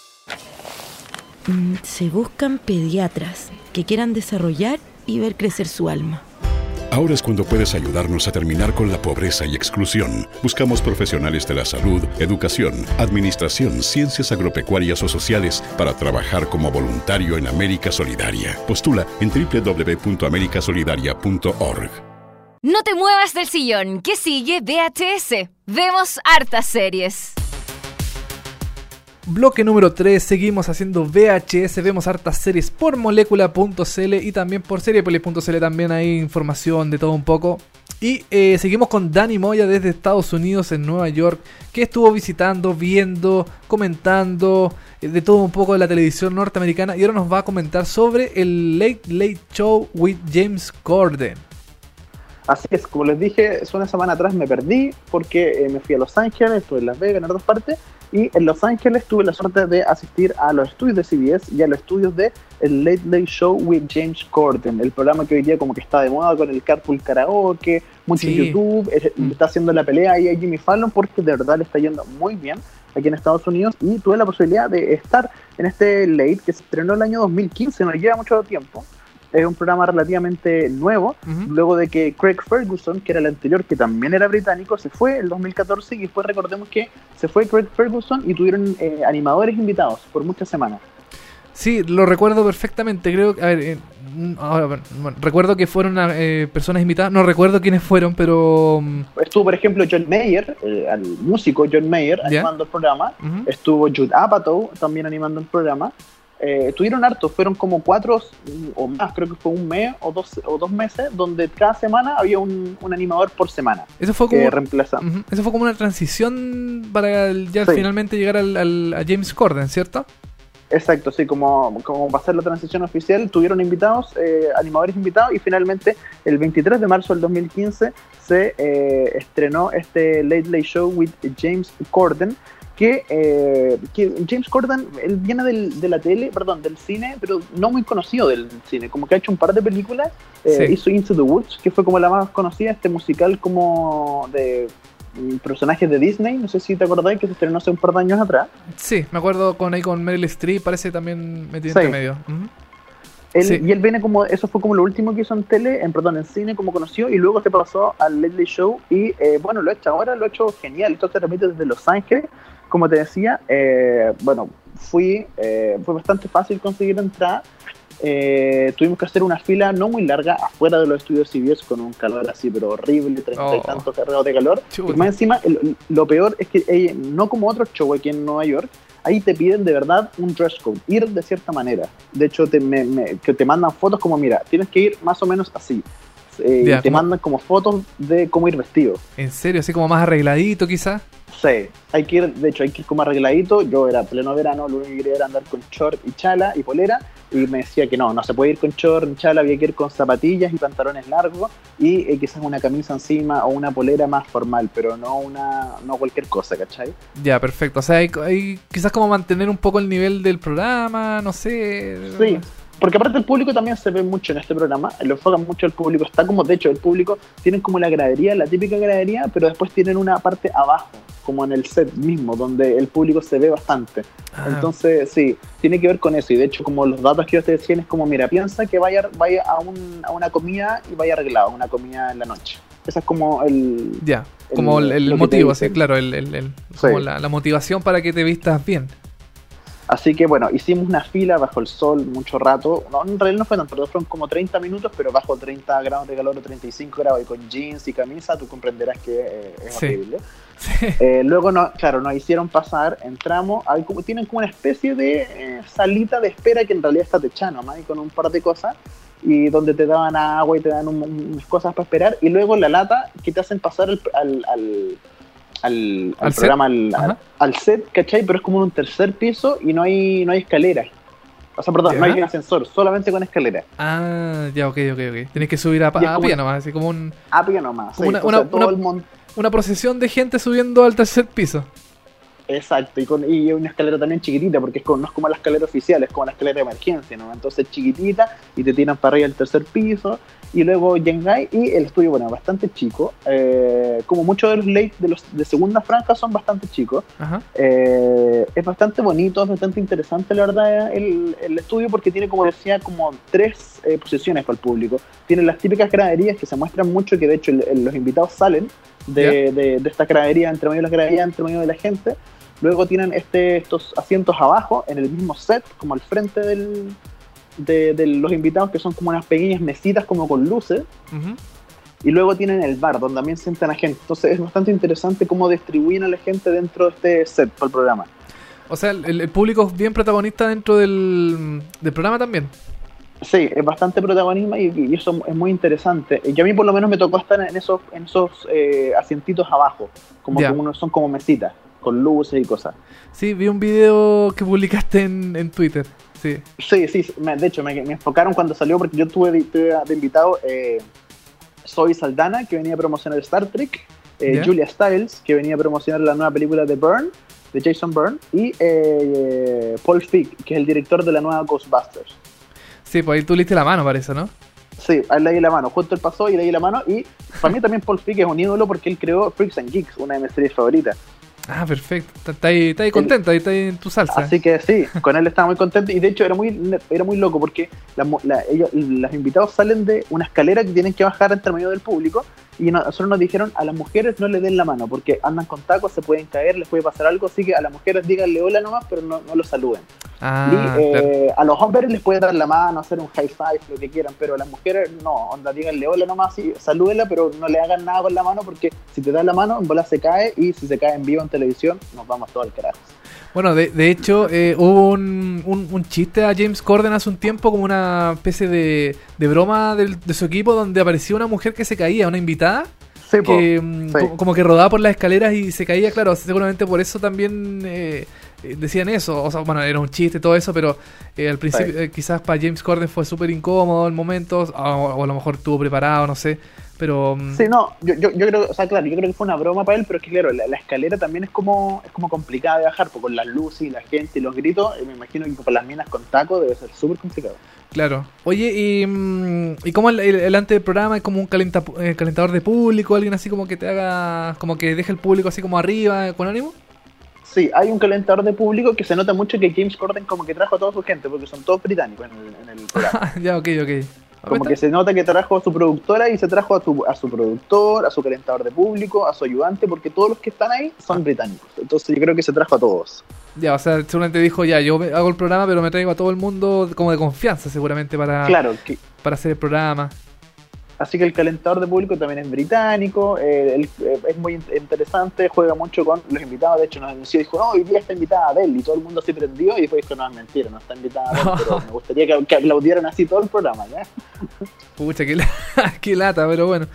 Mm, Se buscan pediatras que quieran desarrollar y ver crecer su alma. Ahora es cuando puedes ayudarnos a terminar con la pobreza y exclusión. Buscamos profesionales de la salud, educación, administración, ciencias agropecuarias o sociales para trabajar como voluntario en América Solidaria. Postula en www.americasolidaria.org. No te muevas del sillón, que sigue VHS. Vemos hartas series. Bloque número 3, seguimos haciendo VHS, vemos hartas series por molécula.cl y también por seriepolis.cl, también hay información de todo un poco. Y eh, seguimos con Dani Moya desde Estados Unidos en Nueva York, que estuvo visitando, viendo, comentando eh, de todo un poco de la televisión norteamericana y ahora nos va a comentar sobre el Late Late Show with James Corden. Así es, como les dije, hace una semana atrás me perdí porque eh, me fui a Los Ángeles, estuve en Las Vegas, en otras partes, y en Los Ángeles tuve la suerte de asistir a los estudios de CBS y a los estudios de el Late Late Show with James Corden, el programa que hoy día como que está de moda con el Carpool Karaoke, mucho Sí. YouTube, eh, Mm. está haciendo la pelea ahí a Jimmy Fallon porque de verdad le está yendo muy bien aquí en Estados Unidos y tuve la posibilidad de estar en este Late que se estrenó el año 2015, no lleva mucho tiempo. Es un programa relativamente nuevo, Ujú. luego de que Craig Ferguson, que era el anterior, que también era británico, se fue el 2014 y después recordemos que se fue Craig Ferguson y tuvieron eh, animadores invitados por muchas semanas. Sí, lo recuerdo perfectamente. Creo que. A ver, eh, mm, ahora, bueno, recuerdo que fueron eh, personas invitadas. No recuerdo quiénes fueron, pero. mm, Estuvo, por ejemplo, John Mayer, eh, al músico John Mayer, animando el programa. ujú. Estuvo Jude Apatow también animando el programa. Eh, estuvieron hartos, fueron como cuatro o más, creo que fue un mes o dos, o dos meses, donde cada semana había un, un animador por semana Eso fue que como. reemplaza. ujú, Eso fue como una transición para el- ya Sí. finalmente llegar al, al- a James Corden, ¿cierto? Exacto, sí, como, como va a ser la transición oficial, tuvieron invitados, eh, animadores invitados, y finalmente el 23 de marzo del 2015 se eh, estrenó este Late Late Show with James Corden, que, eh, que James Corden, él viene del- de la tele, perdón, del cine, pero no muy conocido del cine, como que ha hecho un par de películas, eh, Sí. hizo Into the Woods, que fue como la más conocida, este musical como de mm, personajes de Disney, no sé si te acordáis que se estrenó hace un par de años atrás. Sí, me acuerdo con ahí con Meryl Streep, parece también metido Sí. entre medio. Él, Sí. Y él viene como, eso fue como lo último que hizo en tele, en perdón, en cine, como conoció, y luego se pasó al Late Show, y eh, bueno, lo ha hecho ahora, lo ha hecho genial, esto se repite desde Los Ángeles, como te decía, eh, bueno, fui, eh, fue bastante fácil conseguir entrar, eh, tuvimos que hacer una fila no muy larga afuera de los estudios CBS con un calor así, pero horrible, treinta y Oh. tantos grados de calor, Chuta. y más encima, el- lo peor es que eh, no como otros shows aquí en Nueva York, ahí te piden de verdad un dress code, ir de cierta manera. De hecho, te, me- me- que te mandan fotos como, mira, tienes que ir más o menos así. Eh, Ya, y te mandan como fotos de cómo ir vestido. En serio, así como más arregladito quizás. Sí, hay que ir, de hecho, hay que ir como arregladito. Yo era pleno verano, lo único que quería era andar con short y chala y polera. Y me decía que no, no se puede ir con short ni chala, había que ir con zapatillas y pantalones largos y eh, quizás una camisa encima o una polera más formal, pero no una no cualquier cosa, ¿cachai? Ya, perfecto. O sea, hay, hay quizás como mantener un poco el nivel del programa, no sé. Sí, porque aparte el público también se ve mucho en este programa, lo enfocan mucho el público, está como, de hecho, el público tienen como la gradería, la típica gradería, pero después tienen una parte abajo, como en el set mismo, donde el público se ve bastante. Ah, Entonces, sí, tiene que ver con eso, y de hecho, como los datos que yo te decía, es como, mira, piensa que vaya, vaya a, un, a una comida y vaya arreglado, una comida en la noche. Esa es como el... ya, como el, el te motivo, sí, dicen. claro, el, el- el- Sí. la, la motivación para que te vistas bien. Así que bueno, hicimos una fila bajo el sol mucho rato. No, en realidad no fue tanto, pero fueron como 30 minutos, pero bajo 30 grados de calor o 35 grados y con jeans y camisa, tú comprenderás que eh, es Sí. horrible. <laughs> Sí. Eh, luego, no, claro, nos hicieron pasar, entramos, hay como, tienen como una especie de eh, salita de espera que en realidad está techada nomás y con un par de cosas y donde te daban agua y te dan un- un- unas cosas para esperar y luego la lata que te hacen pasar al, al, al, al- al programa, al, al set, ¿cachai? Pero es como en un tercer piso y no hay, no hay escaleras. O sea, perdón, ¿Ya? no hay ascensor, solamente con escalera. Ah, ya, ok, ok, ok. Tenés que subir a, a como- pie nomás, así como un- A pie nomás. Como sí. una- una- sea, todo una- el mon- una procesión de gente subiendo al tercer piso. Exacto, y, con, y una escalera también chiquitita, porque es no es como la escalera oficial, es como la escalera de emergencia, ¿no? Entonces chiquitita y te tiran para arriba el tercer piso, y luego Yengai y el estudio, bueno, bastante chico. eh, como muchos de los late de los de segunda franja son bastante chicos. Eh, es bastante bonito, es bastante interesante, la verdad, el, el estudio, porque tiene, como decía, como tres eh, posiciones para el público. Tiene las típicas graderías que se muestran mucho, que de hecho el- el- los invitados salen de, de, de esta gradería, entre medio de las graderías, entre medio de la gente. Luego tienen este, estos asientos abajo, en el mismo set, como al frente del, de, de los invitados, que son como unas pequeñas mesitas como con luces. Ujú. Y luego tienen el bar, donde también sientan a gente. Entonces es bastante interesante cómo distribuyen a la gente dentro de este set para el programa. O sea, el, el público es bien protagonista dentro del, del programa también. Sí, es bastante protagonismo y, y eso es muy interesante. Y a mí por lo menos me tocó estar en esos, en esos eh, asientitos abajo, como, Ya. como son como mesitas, con luces y cosas. Sí, vi un video que publicaste en, en Twitter. Sí. Sí, sí, me- de hecho me, me enfocaron cuando salió porque yo tuve, tuve de invitado eh, Zoe Saldana, que venía a promocionar Star Trek, eh, Ya. Julia Stiles, que venía a promocionar la nueva película de Byrne, de Jason Byrne, y eh, Paul Feig, que es el director de la nueva Ghostbusters. Sí, pues ahí tú le diste la mano, parece, ¿no? Sí, ahí le di la mano, justo él pasó y le di la mano, y para mí también Paul Feig es un ídolo porque él creó Freaks and Geeks, una de mis series favoritas. Ah, perfecto. Está, ahí, está ahí contento, ahí está ahí en tu salsa. Así que sí, con él estaba muy contento y de hecho era muy era muy loco porque mu- la- ellos- los invitados salen de una escalera que tienen que bajar entre medio del público y no- nosotros nos dijeron a las mujeres no le den la mano porque andan con tacos, se pueden caer, les puede pasar algo, así que a las mujeres díganle hola nomás, pero no, no los saluden. Ah, y eh, claro. a los hombres les pueden dar la mano, hacer un high five, lo que quieran, pero a las mujeres no, onda, díganle hola nomás y salúdenla, pero no le hagan nada con la mano porque si te dan la mano, en bola se cae y si se cae en vivo en televisión, nos vamos todo al carajo. Bueno, de, de hecho, eh, hubo un, un, un chiste a James Corden hace un tiempo, como una especie de, de broma del- de su equipo, donde apareció una mujer que se caía, una invitada, Sí, que mm, sí. como que rodaba por las escaleras y se caía, claro, seguramente por eso también eh, eh, decían eso, o sea, bueno, era un chiste todo eso, pero eh, al principio Sí. eh, quizás para James Corden fue súper incómodo en momentos, o, o a lo mejor estuvo preparado, no sé, pero... mm, Sí, no, yo, yo, yo creo, o sea, claro, yo creo que fue una broma para él, pero es que claro, la, la escalera también es como, es como complicada de bajar, porque con las luces y la gente y los gritos, eh, me imagino que para las minas con taco debe ser súper complicado. Claro. Oye, ¿y, mm, ¿y cómo el, el, el antes del programa es como un calenta- calentador de público? ¿Alguien así como que te haga, como que deje el público así como arriba, con ánimo? Sí, hay un calentador de público que se nota mucho que James Corden como que trajo a toda su gente, porque son todos británicos en el, en el programa. <laughs> ya, ok, ok. Como que se nota que trajo a su productora y se trajo a su, a su productor, a su calentador de público, a su ayudante, porque todos los que están ahí son británicos. Entonces yo creo que se trajo a todos. Ya, o sea, seguramente dijo, ya, yo hago el programa, pero me traigo a todo el mundo como de confianza, seguramente, para, Claro, que, para hacer el programa. Así que el calentador de público también es británico, eh, él, eh, es muy in- interesante, juega mucho con los invitados. De hecho, nos anunció y dijo: No, hoy día está invitada Adele. Y todo el mundo se prendió. Y después dijo: No, es mentira, no está invitada Adele. <laughs> Pero me gustaría que, que aplaudieran así todo el programa. ¿ya? Pucha, qué, la- <laughs> qué lata, pero bueno.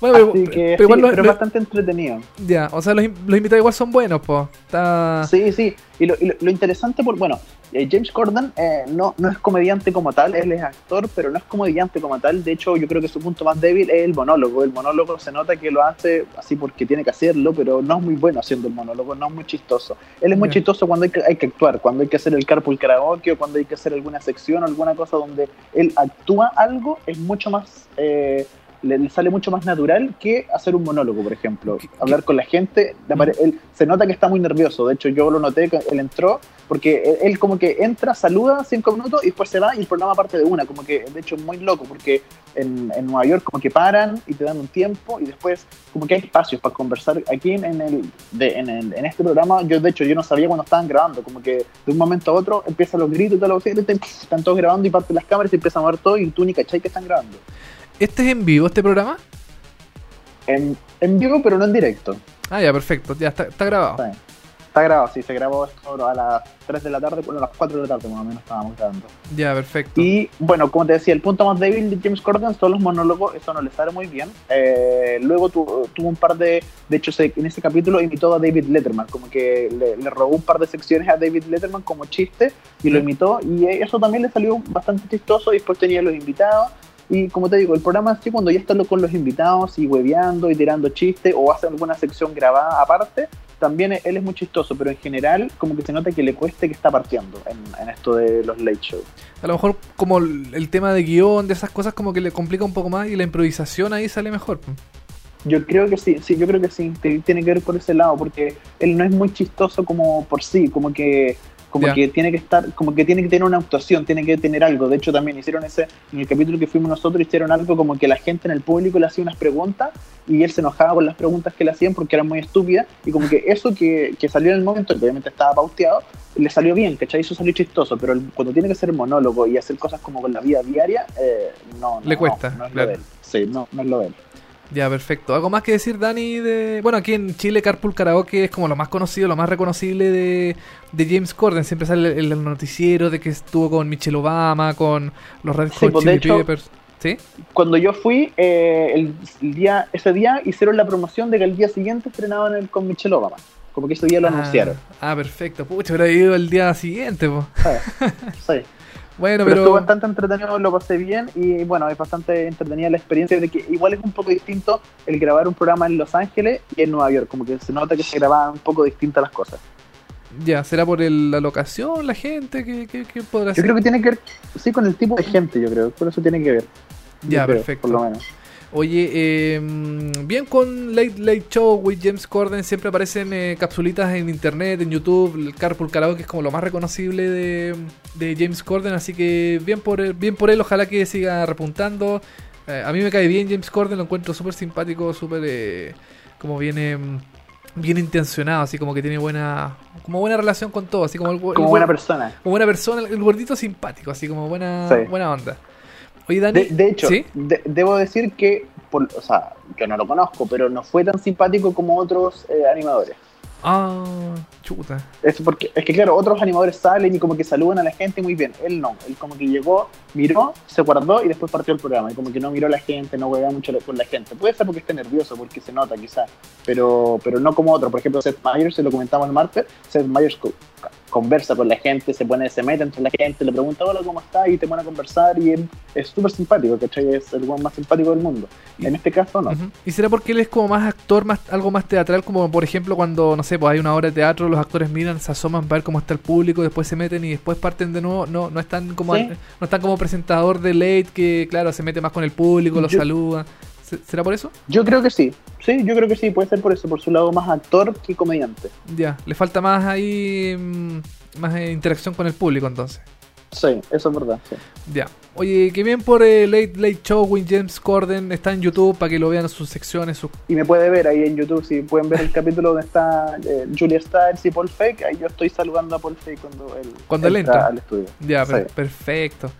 Bueno, pero, que pero sí, pero bastante entretenido. ya, o sea, los, los invitados igual son buenos. Está... Sí, sí. Y lo, y lo- lo interesante, por bueno, eh, James Corden eh, no, no es comediante como tal, él es actor, pero no es comediante como tal. De hecho, yo creo que su punto más débil es el monólogo. El monólogo se nota que lo hace así porque tiene que hacerlo, pero no es muy bueno haciendo el monólogo, no es muy chistoso. Él es muy chistoso cuando hay que, hay que actuar, cuando hay que hacer el carpool karaoke o cuando hay que hacer alguna sección o alguna cosa donde él actúa algo, es mucho más... eh, le, le sale mucho más natural que hacer un monólogo, por ejemplo. Hablar con la gente, él, se nota que está muy nervioso. De hecho, yo lo noté que él entró, porque él, él como que entra, saluda cinco minutos y después se va y el programa parte de una. Como que, de hecho, es muy loco, porque en, en Nueva York como que paran y te dan un tiempo y después como que hay espacios para conversar. Aquí en, el, de- en, el- en este programa, yo de hecho yo no sabía cuando estaban grabando, como que de un momento a otro empiezan los gritos y todo lo que están todos grabando y parten las cámaras y empiezan a ver todo y tú ni cachai que están grabando. ¿Este es en vivo, este programa? En, en vivo, pero no en directo. Ah, ya, perfecto, ya está, está grabado. Está grabado, sí, se grabó esto a las 3 de la tarde, bueno, a las 4 de la tarde más o menos estábamos grabando. Ya, perfecto. Y bueno, como te decía, el punto más débil de James Corden son los monólogos, eso no le sale muy bien. Eh, luego tu- tuvo un par de, de hecho se- en ese capítulo imitó a David Letterman, como que le, le robó un par de secciones a David Letterman como chiste y lo imitó y eso también le salió bastante chistoso y después tenía los invitados. Y como te digo, el programa así cuando ya está lo- con los invitados y hueveando y tirando chistes o hace alguna sección grabada aparte, también él es muy chistoso, pero en general como que se nota que le cueste que está partiendo en, en esto de los late shows. A lo mejor como el el tema de guion, de esas cosas como que le complica un poco más y la improvisación ahí sale mejor. Yo creo que sí, sí, yo creo que sí, tiene que ver por ese lado, porque él no es muy chistoso como por sí, como que como que tiene que estar, como que tiene que tener una actuación, tiene que tener algo. De hecho, también hicieron ese, en el capítulo que fuimos nosotros, hicieron algo como que la gente en el público le hacía unas preguntas y él se enojaba con las preguntas que le hacían porque eran muy estúpidas, y como que eso que, que salió en el momento, que obviamente estaba pauteado, le salió bien, ¿cachai? Eso salió chistoso, pero el- cuando tiene que ser monólogo y hacer cosas como con la vida diaria, eh, no, no, Le cuesta, no, no es claro. lo de él. Sí, no, no es lo de él. Ya, perfecto. ¿Algo más que decir, Dani? De... Bueno, aquí en Chile Carpool Karaoke es como lo más conocido, lo más reconocible de, de James Corden. Siempre sale el, el noticiero de que estuvo con Michelle Obama, con los Red Sí, Hot pues, de Chili Peppers. ¿Sí? cuando yo fui, eh, el, el día, ese día hicieron la promoción de que el día siguiente estrenaban el, con Michelle Obama. Como que ese día lo Ah, anunciaron. Ah, perfecto. Pucha, hubiera ido el día siguiente, po. Sí. <laughs> Bueno, Pero, pero... estuvo bastante entretenido, lo pasé bien y bueno, es bastante entretenida la experiencia de que igual es un poco distinto el grabar un programa en Los Ángeles y en Nueva York, como que se nota que se grababan un poco distintas las cosas. Ya, ¿será por el- la locación, la gente? ¿Qué, qué, qué podrá Yo ser? creo que tiene que ver, sí, con el tipo de gente, yo creo, por eso tiene que ver. Yo Ya, creo, perfecto. Por lo menos. Oye, eh, bien con Late Late Show with James Corden, siempre aparecen eh, capsulitas en internet, en YouTube, el Carpool Karaoke es como lo más reconocible de, de James Corden, así que bien por él, bien por él ojalá que siga repuntando. Eh, a mí me cae bien James Corden, lo encuentro súper simpático, súper eh, como viene bien intencionado, así como que tiene buena como buena relación con todo, así como el, el- buena persona. como buena persona, el gordito simpático, así como buena Sí. buena onda. Oye, Dani, De, de hecho, ¿sí? de- debo decir que, por, o sea, yo no lo conozco, pero no fue tan simpático como otros eh, animadores. Ah, chuta. Es porque es que claro, otros animadores salen y como que saludan a la gente muy bien. Él no, él como que llegó, miró, se guardó y después partió el programa. Y como que no miró a la gente, no huevea mucho con la gente. Puede ser porque esté nervioso, porque se nota quizás, pero pero no como otro. Por ejemplo, Seth Meyers, se lo comentamos el martes, Seth Meyers conversa con la gente, se pone, se mete entre la gente, le pregunta hola, ¿cómo está? Y te pone a conversar y es súper simpático, ¿cachai? Es el más simpático del mundo. En este caso no. ¿Y será porque él es como más actor, más algo más teatral? Como por ejemplo cuando, no sé, pues hay una obra de teatro, los actores miran, se asoman para ver cómo está el público, después se meten y después parten de nuevo. No, no están como Sí. no están como presentador de late que, claro, se mete más con el público, lo Yo- saluda. ¿Se- ¿Será por eso? Yo creo que sí. Sí, yo creo que sí, puede ser por eso, por su lado más actor que comediante. Ya, le falta más ahí, mm, más eh, interacción con el público entonces. Sí, eso es verdad. sí. Ya. Oye, que bien por eh, Late Late Show with James Corden, está en YouTube para que lo vean en sus secciones, sus Y me puede ver ahí en YouTube, si pueden ver el capítulo donde está eh, Julia Stiles y Paul Fake, ahí yo estoy saludando a Paul Fake cuando él, Cuando él entra al estudio. Ya, per- perfecto.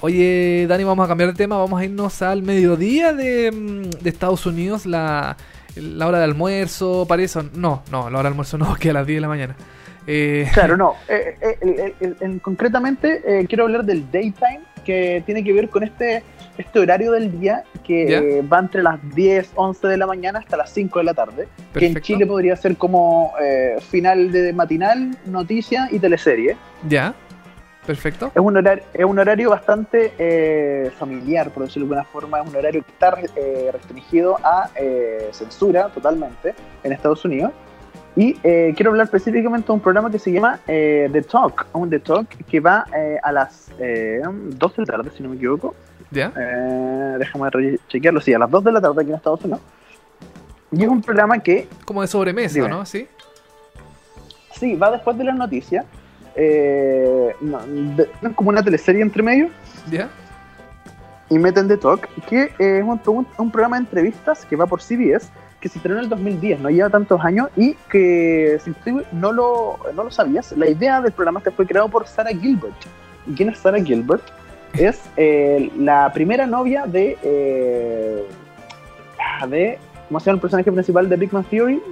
Oye, Dani, vamos a cambiar de tema. Vamos a irnos al mediodía de, mm, de Estados Unidos, la, la hora de almuerzo, parece. No, no, la hora de almuerzo <laughs> no, que a las 10 de la mañana. Eh, Claro, no. <laughs> eh, eh, concretamente eh, quiero hablar del daytime, que tiene que ver con este, este horario del día que va entre las 10, 11 de la mañana hasta las 5 de la tarde. Que en. Chile podría ser como eh, final de matinal, noticia y teleserie. ya, perfecto. Es un horario, es un horario bastante eh, familiar, por decirlo de alguna forma. Es un horario que está eh, restringido a eh, censura totalmente en Estados Unidos. Y eh, quiero hablar específicamente de un programa que se llama eh, The Talk, un The Talk que va eh, a las eh, 2 de la tarde, si no me equivoco. Ya, déjame chequearlo, sí, a las 2 de la tarde aquí en Estados Unidos. Y es un programa que como de sobremesa, Dime. ¿no? Sí. Sí, va después de las noticias. Eh, no, de- es como una teleserie entre medio. Ya, Y meten The Talk, que es un, un- un programa de entrevistas que va por CBS, que se estrenó en el 2010, no lleva tantos años, y que si tú no lo, no lo sabías, la idea del programa este fue creado por Sarah Gilbert. ¿Y quién es Sarah Gilbert? <laughs> Es eh, la primera novia de, eh, de. ¿Cómo se llama el personaje principal de Big Man Theory?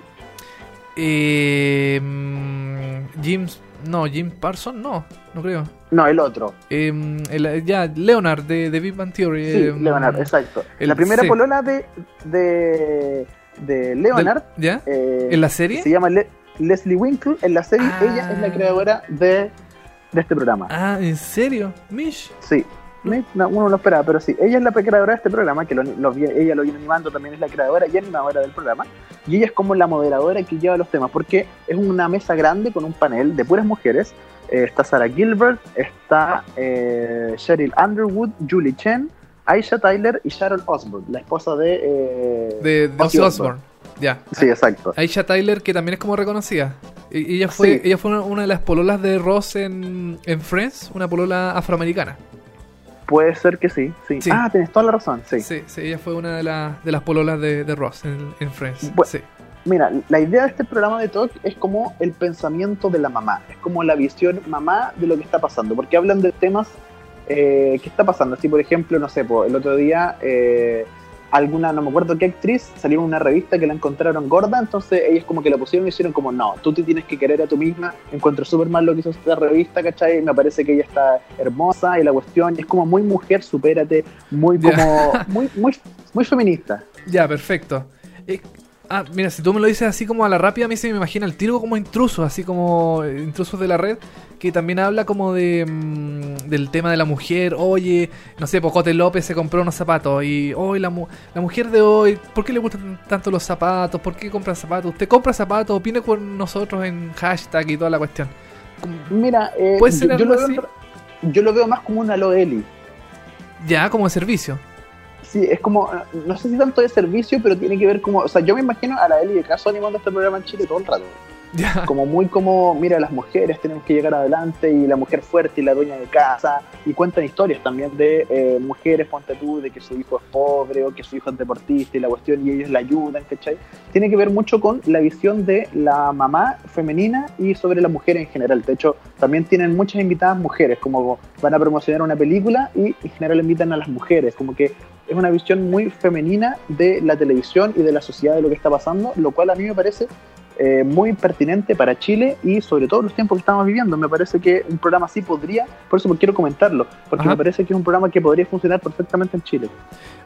Eh, mm, James. No, Jim Parson, no, no creo. No, el otro. Eh, el- ya, Leonard de, de Big Bang Theory. Sí, eh, Leonard, exacto. el- la primera sí. polola de, de, de Leonard. ¿Ya? eh, ¿En la serie? Se llama Le- Leslie Winkle. En la serie, Ah. ella es la creadora de, de este programa. Ah, ¿en serio? Mish. Sí. No, uno no lo esperaba, pero sí. Ella es la creadora de este programa, que lo, lo ella lo viene animando, también es la creadora y animadora del programa. Y ella es como la moderadora que lleva los temas, porque es una mesa grande con un panel de puras mujeres. Eh, está Sarah Gilbert, está eh, Cheryl Underwood, Julie Chen, Aisha Tyler y Sharon Osbourne, la esposa de... eh, De, de Ozzy Osbourne. Ya. Sí, exacto. Aisha Tyler, que también es como reconocida. Ella fue, Sí. ella fue una, una de las pololas de Ross en, en Friends, una polola afroamericana. Puede ser que sí, sí. Sí. Ah, tienes toda la razón, sí. Sí, sí, ella fue una de, las de las pololas de, de Ross en, en Friends. Bu- sí. Mira, la idea de este programa de talk es como el pensamiento de la mamá, es como la visión mamá de lo que está pasando, porque hablan de temas eh, que está pasando. Así, por ejemplo, no sé, po, el otro día eh, alguna, no me acuerdo qué actriz, salió en una revista que la encontraron gorda, entonces ellos como que la pusieron y hicieron como, no, tú te tienes que querer a tú misma, encuentro súper mal lo que hizo esta revista, ¿cachai? Me parece que ella está hermosa y la cuestión es como muy mujer, supérate, muy como, muy, muy, muy feminista. Ya, perfecto. Eh, ah, mira, si tú me lo dices así como a la rápida, a mí se me imagina el tiro como intrusos, así como intrusos de la red, que también habla como de mm, del tema de la mujer. Oye, no sé, Pocote López se compró unos zapatos y hoy la, mu- la mujer de hoy, ¿por qué le gustan tanto los zapatos? ¿Por qué compra zapatos? ¿Usted compra zapatos? Opine con nosotros en hashtag y toda la cuestión. Mira, eh, ¿Puede ser yo, lo veo, yo lo veo más como una Loeli. Ya, como de servicio. Sí, es como, no sé si tanto de servicio, pero tiene que ver como, o sea, yo me imagino a la Eli de caso animando este programa en Chile todo el rato. <laughs> Como muy como, mira, las mujeres tenemos que llegar adelante y la mujer fuerte y la dueña de casa. Y cuentan historias también de eh, mujeres, ponte tú, de que su hijo es pobre o que su hijo es deportista y la cuestión y ellos la ayudan, ¿cachai? Tiene que ver mucho con la visión de la mamá femenina y sobre la mujer en general. De hecho, también tienen muchas invitadas mujeres, como van a promocionar una película y en general invitan a las mujeres, como que es una visión muy femenina de la televisión y de la sociedad de lo que está pasando, lo cual a mí me parece eh, muy pertinente para Chile y sobre todo los tiempos que estamos viviendo. Me parece que un programa así podría, por eso quiero comentarlo, porque Ajá. me parece que es un programa que podría funcionar perfectamente en Chile.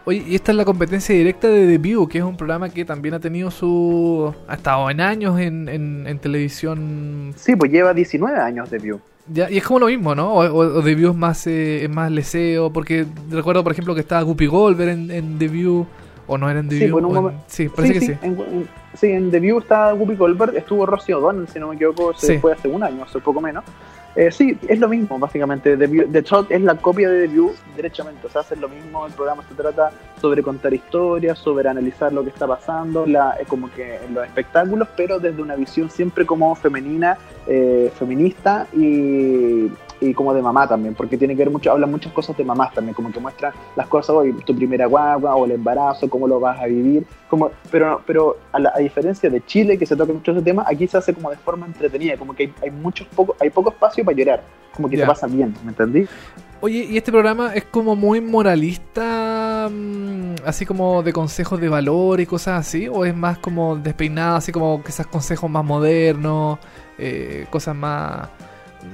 Oye, y esta es la competencia directa de The View, que es un programa que también ha tenido su. ha estado en años en, en, en televisión. Sí, pues lleva 19 años de View. Ya, y es como lo mismo, ¿no? O, o- o The View es más, eh, más leseo, porque recuerdo, por ejemplo, que estaba Guppy Goldberg en, en The View, o no era en The Sí, View. en o en- sí, parece sí, que sí, sí. En, sí, en The View está Whoopi Goldberg, estuvo Rosie O'Donnell, si no me equivoco, se fue hace un año, hace poco menos. Eh, sí, es lo mismo, básicamente. The, View- The Talk es la copia de The View derechamente. O sea, hace lo mismo. El programa se trata sobre contar historias, sobre analizar lo que está pasando, la, eh, como que en los espectáculos, pero desde una visión siempre como femenina, eh, feminista y, y como de mamá también, porque tiene que ver mucho, hablan muchas cosas de mamás también, como que muestran las cosas, hoy tu primera guagua o el embarazo, cómo lo vas a vivir, como, pero, pero a, la- a diferencia de Chile, que se toca mucho ese tema, aquí se hace como de forma entretenida, como que hay, hay muchos poco, hay poco espacio para llorar, como que Ya. se pasa bien, ¿me entendí? Oye, y este programa es como muy moralista, mm, así como de consejos de valor y cosas así, o es más como despeinado, así como esos consejos más modernos, eh, cosas más,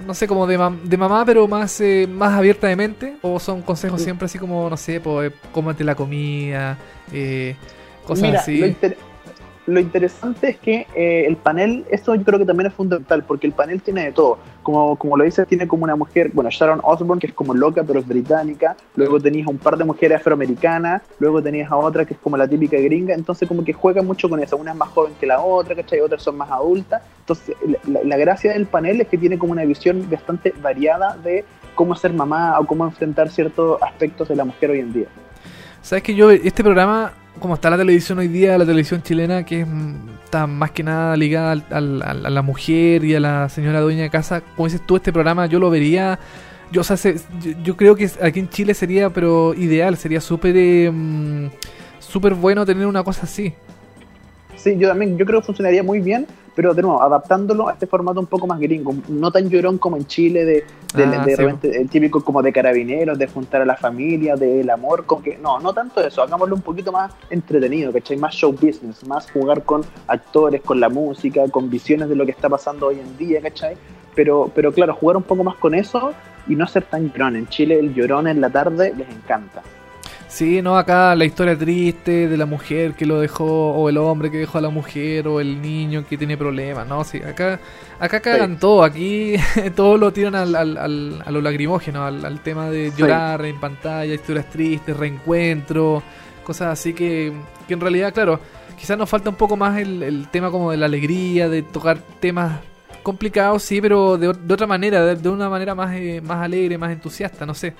no sé, como de, mam- de mamá, pero más, eh, más abierta de mente, o son consejos siempre así como, no sé, pues, cómete la comida, eh, cosas Mira, así. Lo, inter- lo interesante es que eh, el panel, esto yo creo que también es fundamental, porque el panel tiene de todo. Como, como lo dices, tiene como una mujer, bueno, Sharon Osbourne, que es como loca, pero es británica. Luego tenías un par de mujeres afroamericanas. Luego tenías a otra que es como la típica gringa. Entonces, como que juega mucho con eso. Una es más joven que la otra, ¿cachai? Otras son más adultas. Entonces, la, la gracia del panel es que tiene como una visión bastante variada de cómo ser mamá o cómo enfrentar ciertos aspectos de la mujer hoy en día. Sabes que yo, este programa, como está la televisión hoy día, la televisión chilena, que es, mm, está más que nada ligada a la mujer y a la señora dueña de casa, como dices tú, este programa yo lo vería. Yo, o yo creo que aquí en Chile sería, pero ideal, sería súper eh, mm, súper bueno tener una cosa así. Sí, yo también, yo creo que funcionaría muy bien, pero de nuevo, adaptándolo a este formato un poco más gringo, no tan llorón como en Chile, de, de, Ah, de sí, repente el típico como de carabineros, de juntar a la familia, del amor, con que, no, no tanto eso, hagámoslo un poquito más entretenido, ¿cachai? Más show business, más jugar con actores, con la música, con visiones de lo que está pasando hoy en día, ¿cachai? Pero, pero claro, jugar un poco más con eso y no ser tan llorón. En Chile el llorón en la tarde les encanta. Sí, no, acá la historia triste de la mujer que lo dejó, o el hombre que dejó a la mujer, o el niño que tiene problemas, ¿no? Sí, acá, acá cagan todo, aquí <laughs> todo lo tiran al, al, al- a lo lagrimógeno, al, al tema de Sí. llorar en pantalla, historias tristes, reencuentro, cosas así que, que en realidad, claro, quizás nos falta un poco más el, el tema como de la alegría, de tocar temas complicados, sí, pero de otra manera, de, de una manera más, eh, más alegre, más entusiasta, no sé.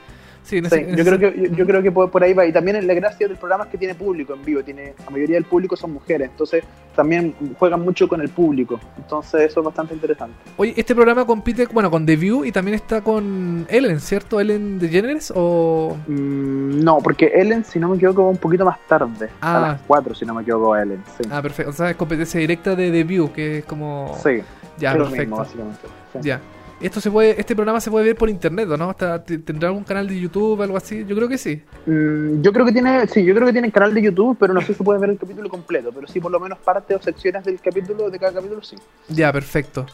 Sí, en Sí, ese- en yo, ese- creo que, yo, yo creo que por, por ahí va. Y también la gracia del programa es que tiene público en vivo. Tiene, la mayoría del público son mujeres. Entonces también juegan mucho con el público. Entonces eso es bastante interesante. Oye, este programa compite, bueno, con The View y también está con Ellen, ¿cierto? Ellen DeGeneres o... Mm, no, porque Ellen, si no me equivoco, va un poquito más tarde. Ah. A las 4, si no me equivoco, Ellen. Sí. Ah, perfecto. O sea, es competencia directa de The View, que es como... sí, Ya, perfecto. mismo, básicamente. Sí. ya. Esto se puede, este programa se puede ver por internet, ¿o ¿no? T- ¿Tendrá algún canal de YouTube algo así? Yo creo que sí. Mm, yo creo que tiene, sí, yo creo que tiene canal de YouTube, pero no sé si puedes ver el capítulo completo, pero sí por lo menos parte o secciones del capítulo, de cada capítulo, sí. Ya, perfecto.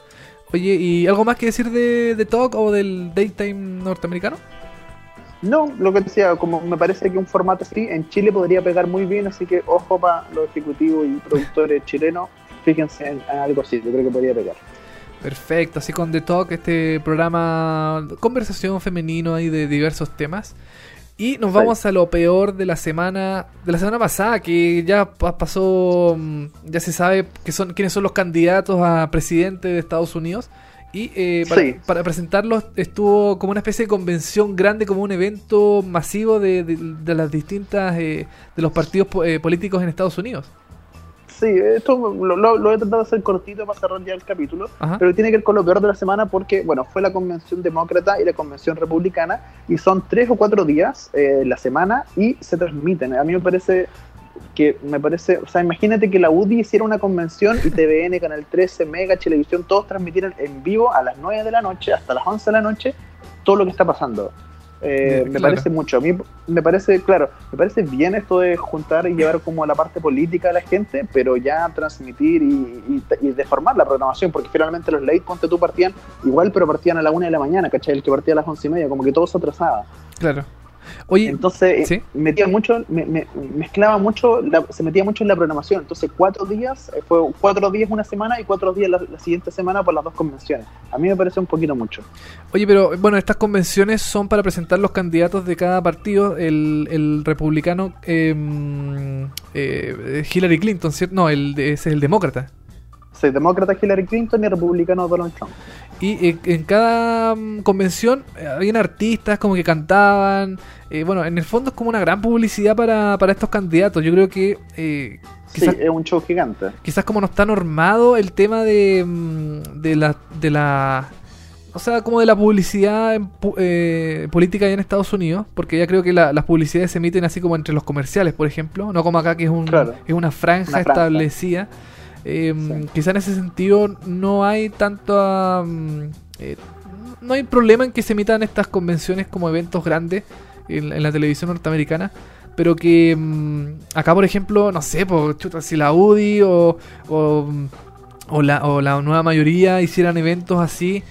Oye, ¿y algo más que decir de, de Talk o del Daytime norteamericano? No, lo que decía, como me parece que un formato así en Chile podría pegar muy bien, así que ojo para los ejecutivos y productores chilenos, fíjense en, en algo así, yo creo que podría pegar. Perfecto, así con The Talk, este programa conversación femenino ahí de diversos temas. Y nos vamos a lo peor de la semana, de la semana pasada, que ya pa- pasó, mm, ya se sabe que son quiénes son los candidatos a presidente de Estados Unidos. Y eh, para, Sí. para presentarlos estuvo como una especie de convención grande, como un evento masivo de, de- de las distintas, eh, de los partidos eh, políticos en Estados Unidos. Sí, esto lo, lo- lo he tratado de hacer cortito para cerrar ya el capítulo, Ajá. pero tiene que ver con lo peor de la semana porque, bueno, fue la convención demócrata y la convención republicana y son tres o cuatro días eh, la semana y se transmiten. A mí me parece que, me parece, o sea, imagínate que la UDI hiciera una convención y TVN, <laughs> Canal 13, Mega, Televisión, todos transmitieran en vivo a las 9 de la noche hasta las 11 de la noche todo lo que está pasando. Eh, me claro. parece mucho. A mí me parece, claro, me parece bien esto de juntar y llevar como la parte política a la gente, pero ya transmitir y, y, y deformar la programación, porque finalmente los late, ponte tú, partían igual, pero partían a la una de la mañana, ¿cachai? El que partía a las once y media, como que todo se atrasaba. Claro. Oye, Entonces, ¿sí? eh, metía mucho, me- me- mezclaba mucho, la- se metía mucho en la programación. Entonces, cuatro días, eh, fue cuatro días una semana y cuatro días la, la siguiente semana por las dos convenciones. A mí me parece un poquito mucho. Oye, pero bueno, estas convenciones son para presentar los candidatos de cada partido. El, el republicano eh, eh, Hillary Clinton, ¿cierto? No, el, ese es el demócrata. Demócrata Hillary Clinton y republicano Donald Trump. Y eh, en cada mm, convención eh, habían artistas como que cantaban. eh, bueno, en el fondo es como una gran publicidad para, para estos candidatos. Yo creo que eh, quizás, Sí, es un show gigante. quizás como no está normado el tema de, mm, de la... De la o sea, como de la publicidad en eh, política allá en Estados Unidos, porque ya creo que la- las publicidades se emiten así como entre los comerciales, por ejemplo, no como acá que es, un, Claro. es una franja Una franja. establecida. Eh, Sí. Quizá en ese sentido no hay tanto... no hay problema en que se emitan estas convenciones como eventos grandes en, en la televisión norteamericana. Pero que mm, acá, por ejemplo, no sé, pues, chuta, si la UDI o, o, o la, o la nueva mayoría hicieran eventos así,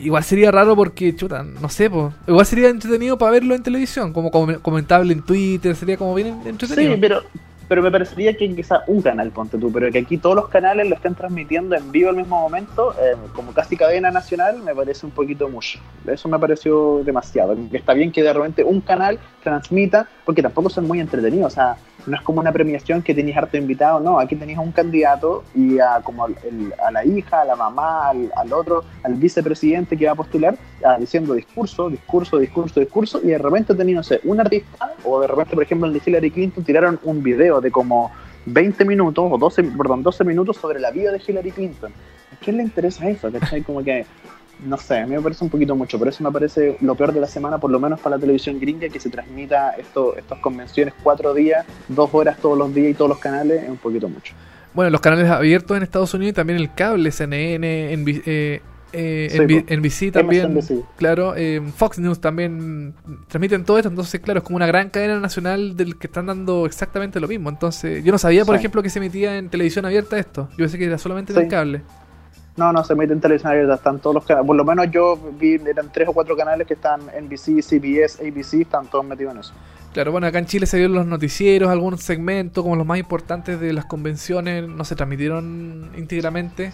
igual sería raro porque, chuta, no sé, pues, igual sería entretenido para verlo en televisión, como com- comentable en Twitter, sería como bien entretenido. Sí, pero, pero me parecería que quizá un canal, ponte tú, pero que aquí todos los canales lo estén transmitiendo en vivo al mismo momento, eh, como casi cadena nacional, me parece un poquito mucho. Eso me pareció demasiado. Está bien que de repente un canal transmita, porque tampoco son muy entretenidos, o sea, no es como una premiación que tenías harto invitado, no, aquí tenías a un candidato y a, como el- a la hija, a la mamá, al, al otro, al vicepresidente que va a postular, ah, diciendo discurso, discurso, discurso, discurso, y de repente tenía, no sé, un artista, o de repente, por ejemplo, el de Hillary Clinton, tiraron un video de como 20 minutos, o 12, perdón, 12 minutos sobre la vida de Hillary Clinton. ¿A quién le interesa eso? ¿Cachai? Como que, no sé, a mí me parece un poquito mucho, pero eso me parece lo peor de la semana, por lo menos para la televisión gringa, que se transmita esto, estas convenciones cuatro días, dos horas todos los días y todos los canales, es un poquito mucho. Bueno, los canales abiertos en Estados Unidos y también el cable, CNN, NB eh, eh, Sí, NB po. NBC también, MSNBC. claro, eh, Fox News también transmiten todo esto, entonces claro, es como una gran cadena nacional del que están dando exactamente lo mismo. Entonces, yo no sabía, por Sí. ejemplo, que se emitía en televisión abierta esto. Yo pensé que era solamente en Sí. el cable. No, no, se emite en televisión abierta, están todos los canales. Por lo menos yo vi, eran tres o cuatro canales que están NBC, CBS, ABC, están todos metidos en eso. Claro, bueno, acá en Chile se vieron los noticieros, algunos segmentos como los más importantes de las convenciones, no se transmitieron íntegramente.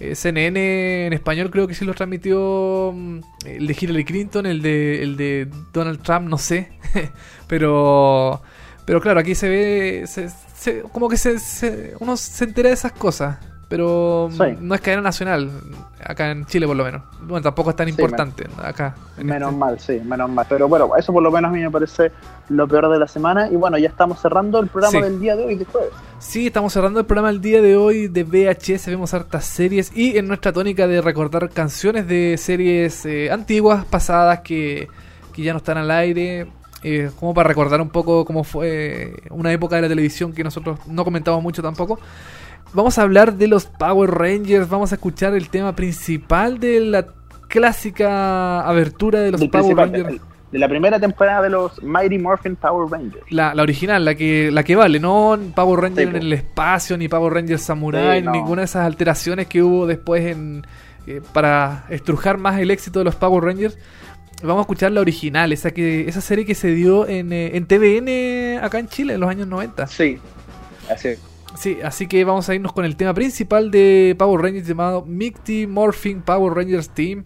Eh, CNN en español creo que sí los transmitió mm, el de Hillary Clinton, el de, el de Donald Trump, no sé. <laughs> pero, pero claro, aquí se ve, se- se- como que se, se- uno se entera de esas cosas. Pero Sí. no es cadena nacional, acá en Chile por lo menos. Bueno, tampoco es tan Sí, importante acá. en Menos este- mal, sí, menos mal. Pero bueno, eso por lo menos a mí me parece lo peor de la semana. Y bueno, ya estamos cerrando el programa Sí. del día de hoy, de jueves. Sí, estamos cerrando el programa el día de hoy de VHS, vemos hartas series y en nuestra tónica de recordar canciones de series eh, antiguas, pasadas, que, que ya no están al aire, eh, como para recordar un poco cómo fue una época de la televisión que nosotros no comentamos mucho tampoco. Vamos a hablar de los Power Rangers, vamos a escuchar el tema principal de la clásica abertura de los Del Power Rangers. de, la primera temporada de los Mighty Morphin Power Rangers. La, la original, la que, la que vale, no Power Ranger Sí, po. en el espacio, ni Power Ranger Samurai, Sí, no. ninguna de esas alteraciones que hubo después en eh, para estrujar más el éxito de los Power Rangers. Vamos a escuchar la original, esa que esa serie que se dio en, eh, en TVN acá en Chile en los años 90. Sí, así es. Sí, así que vamos a irnos con el tema principal de Power Rangers llamado Mighty Morphin Power Rangers Team.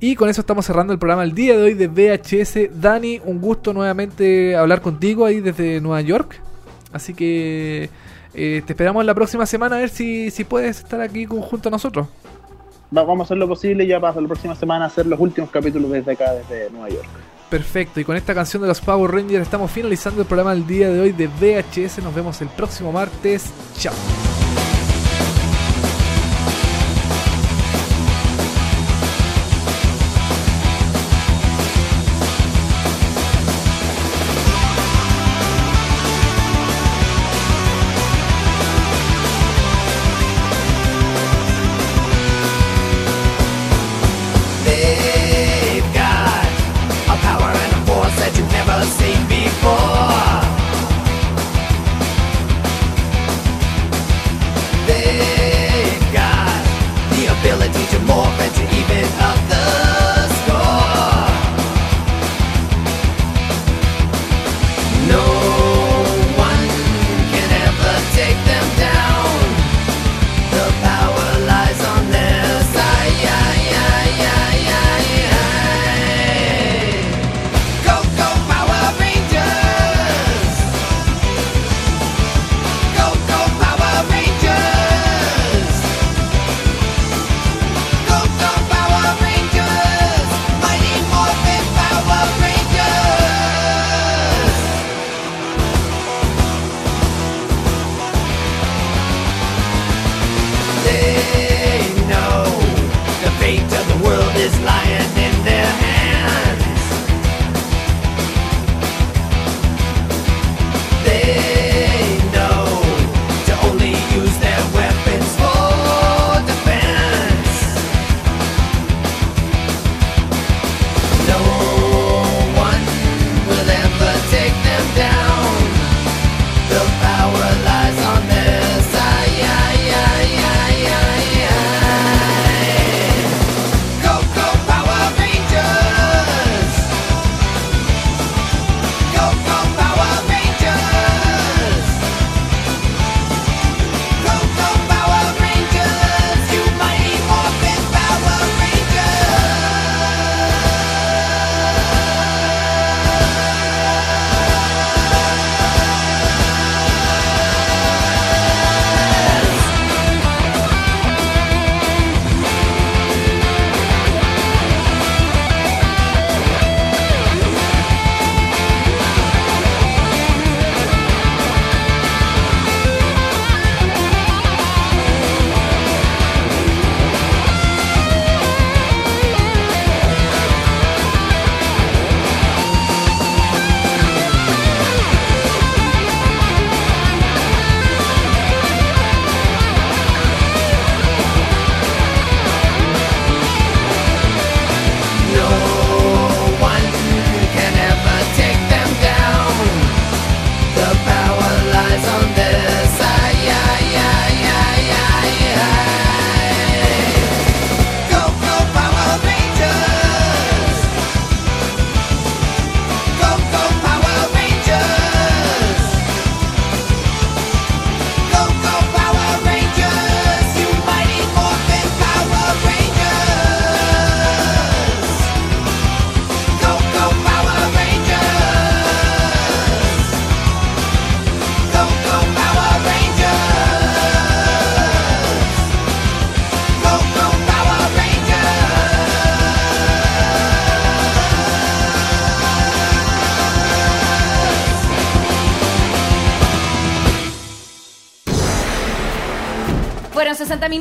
Y con eso estamos cerrando el programa el día de hoy de VHS. Dani, un gusto nuevamente hablar contigo ahí desde Nueva York. Así que eh, te esperamos la próxima semana a ver si, si puedes estar aquí junto a nosotros. Va- Vamos a hacer lo posible ya para la próxima semana hacer los últimos capítulos desde acá, desde Nueva York. Perfecto, y con esta canción de los Power Rangers estamos finalizando el programa el día de hoy de VHS. Nos vemos el próximo martes. Chao.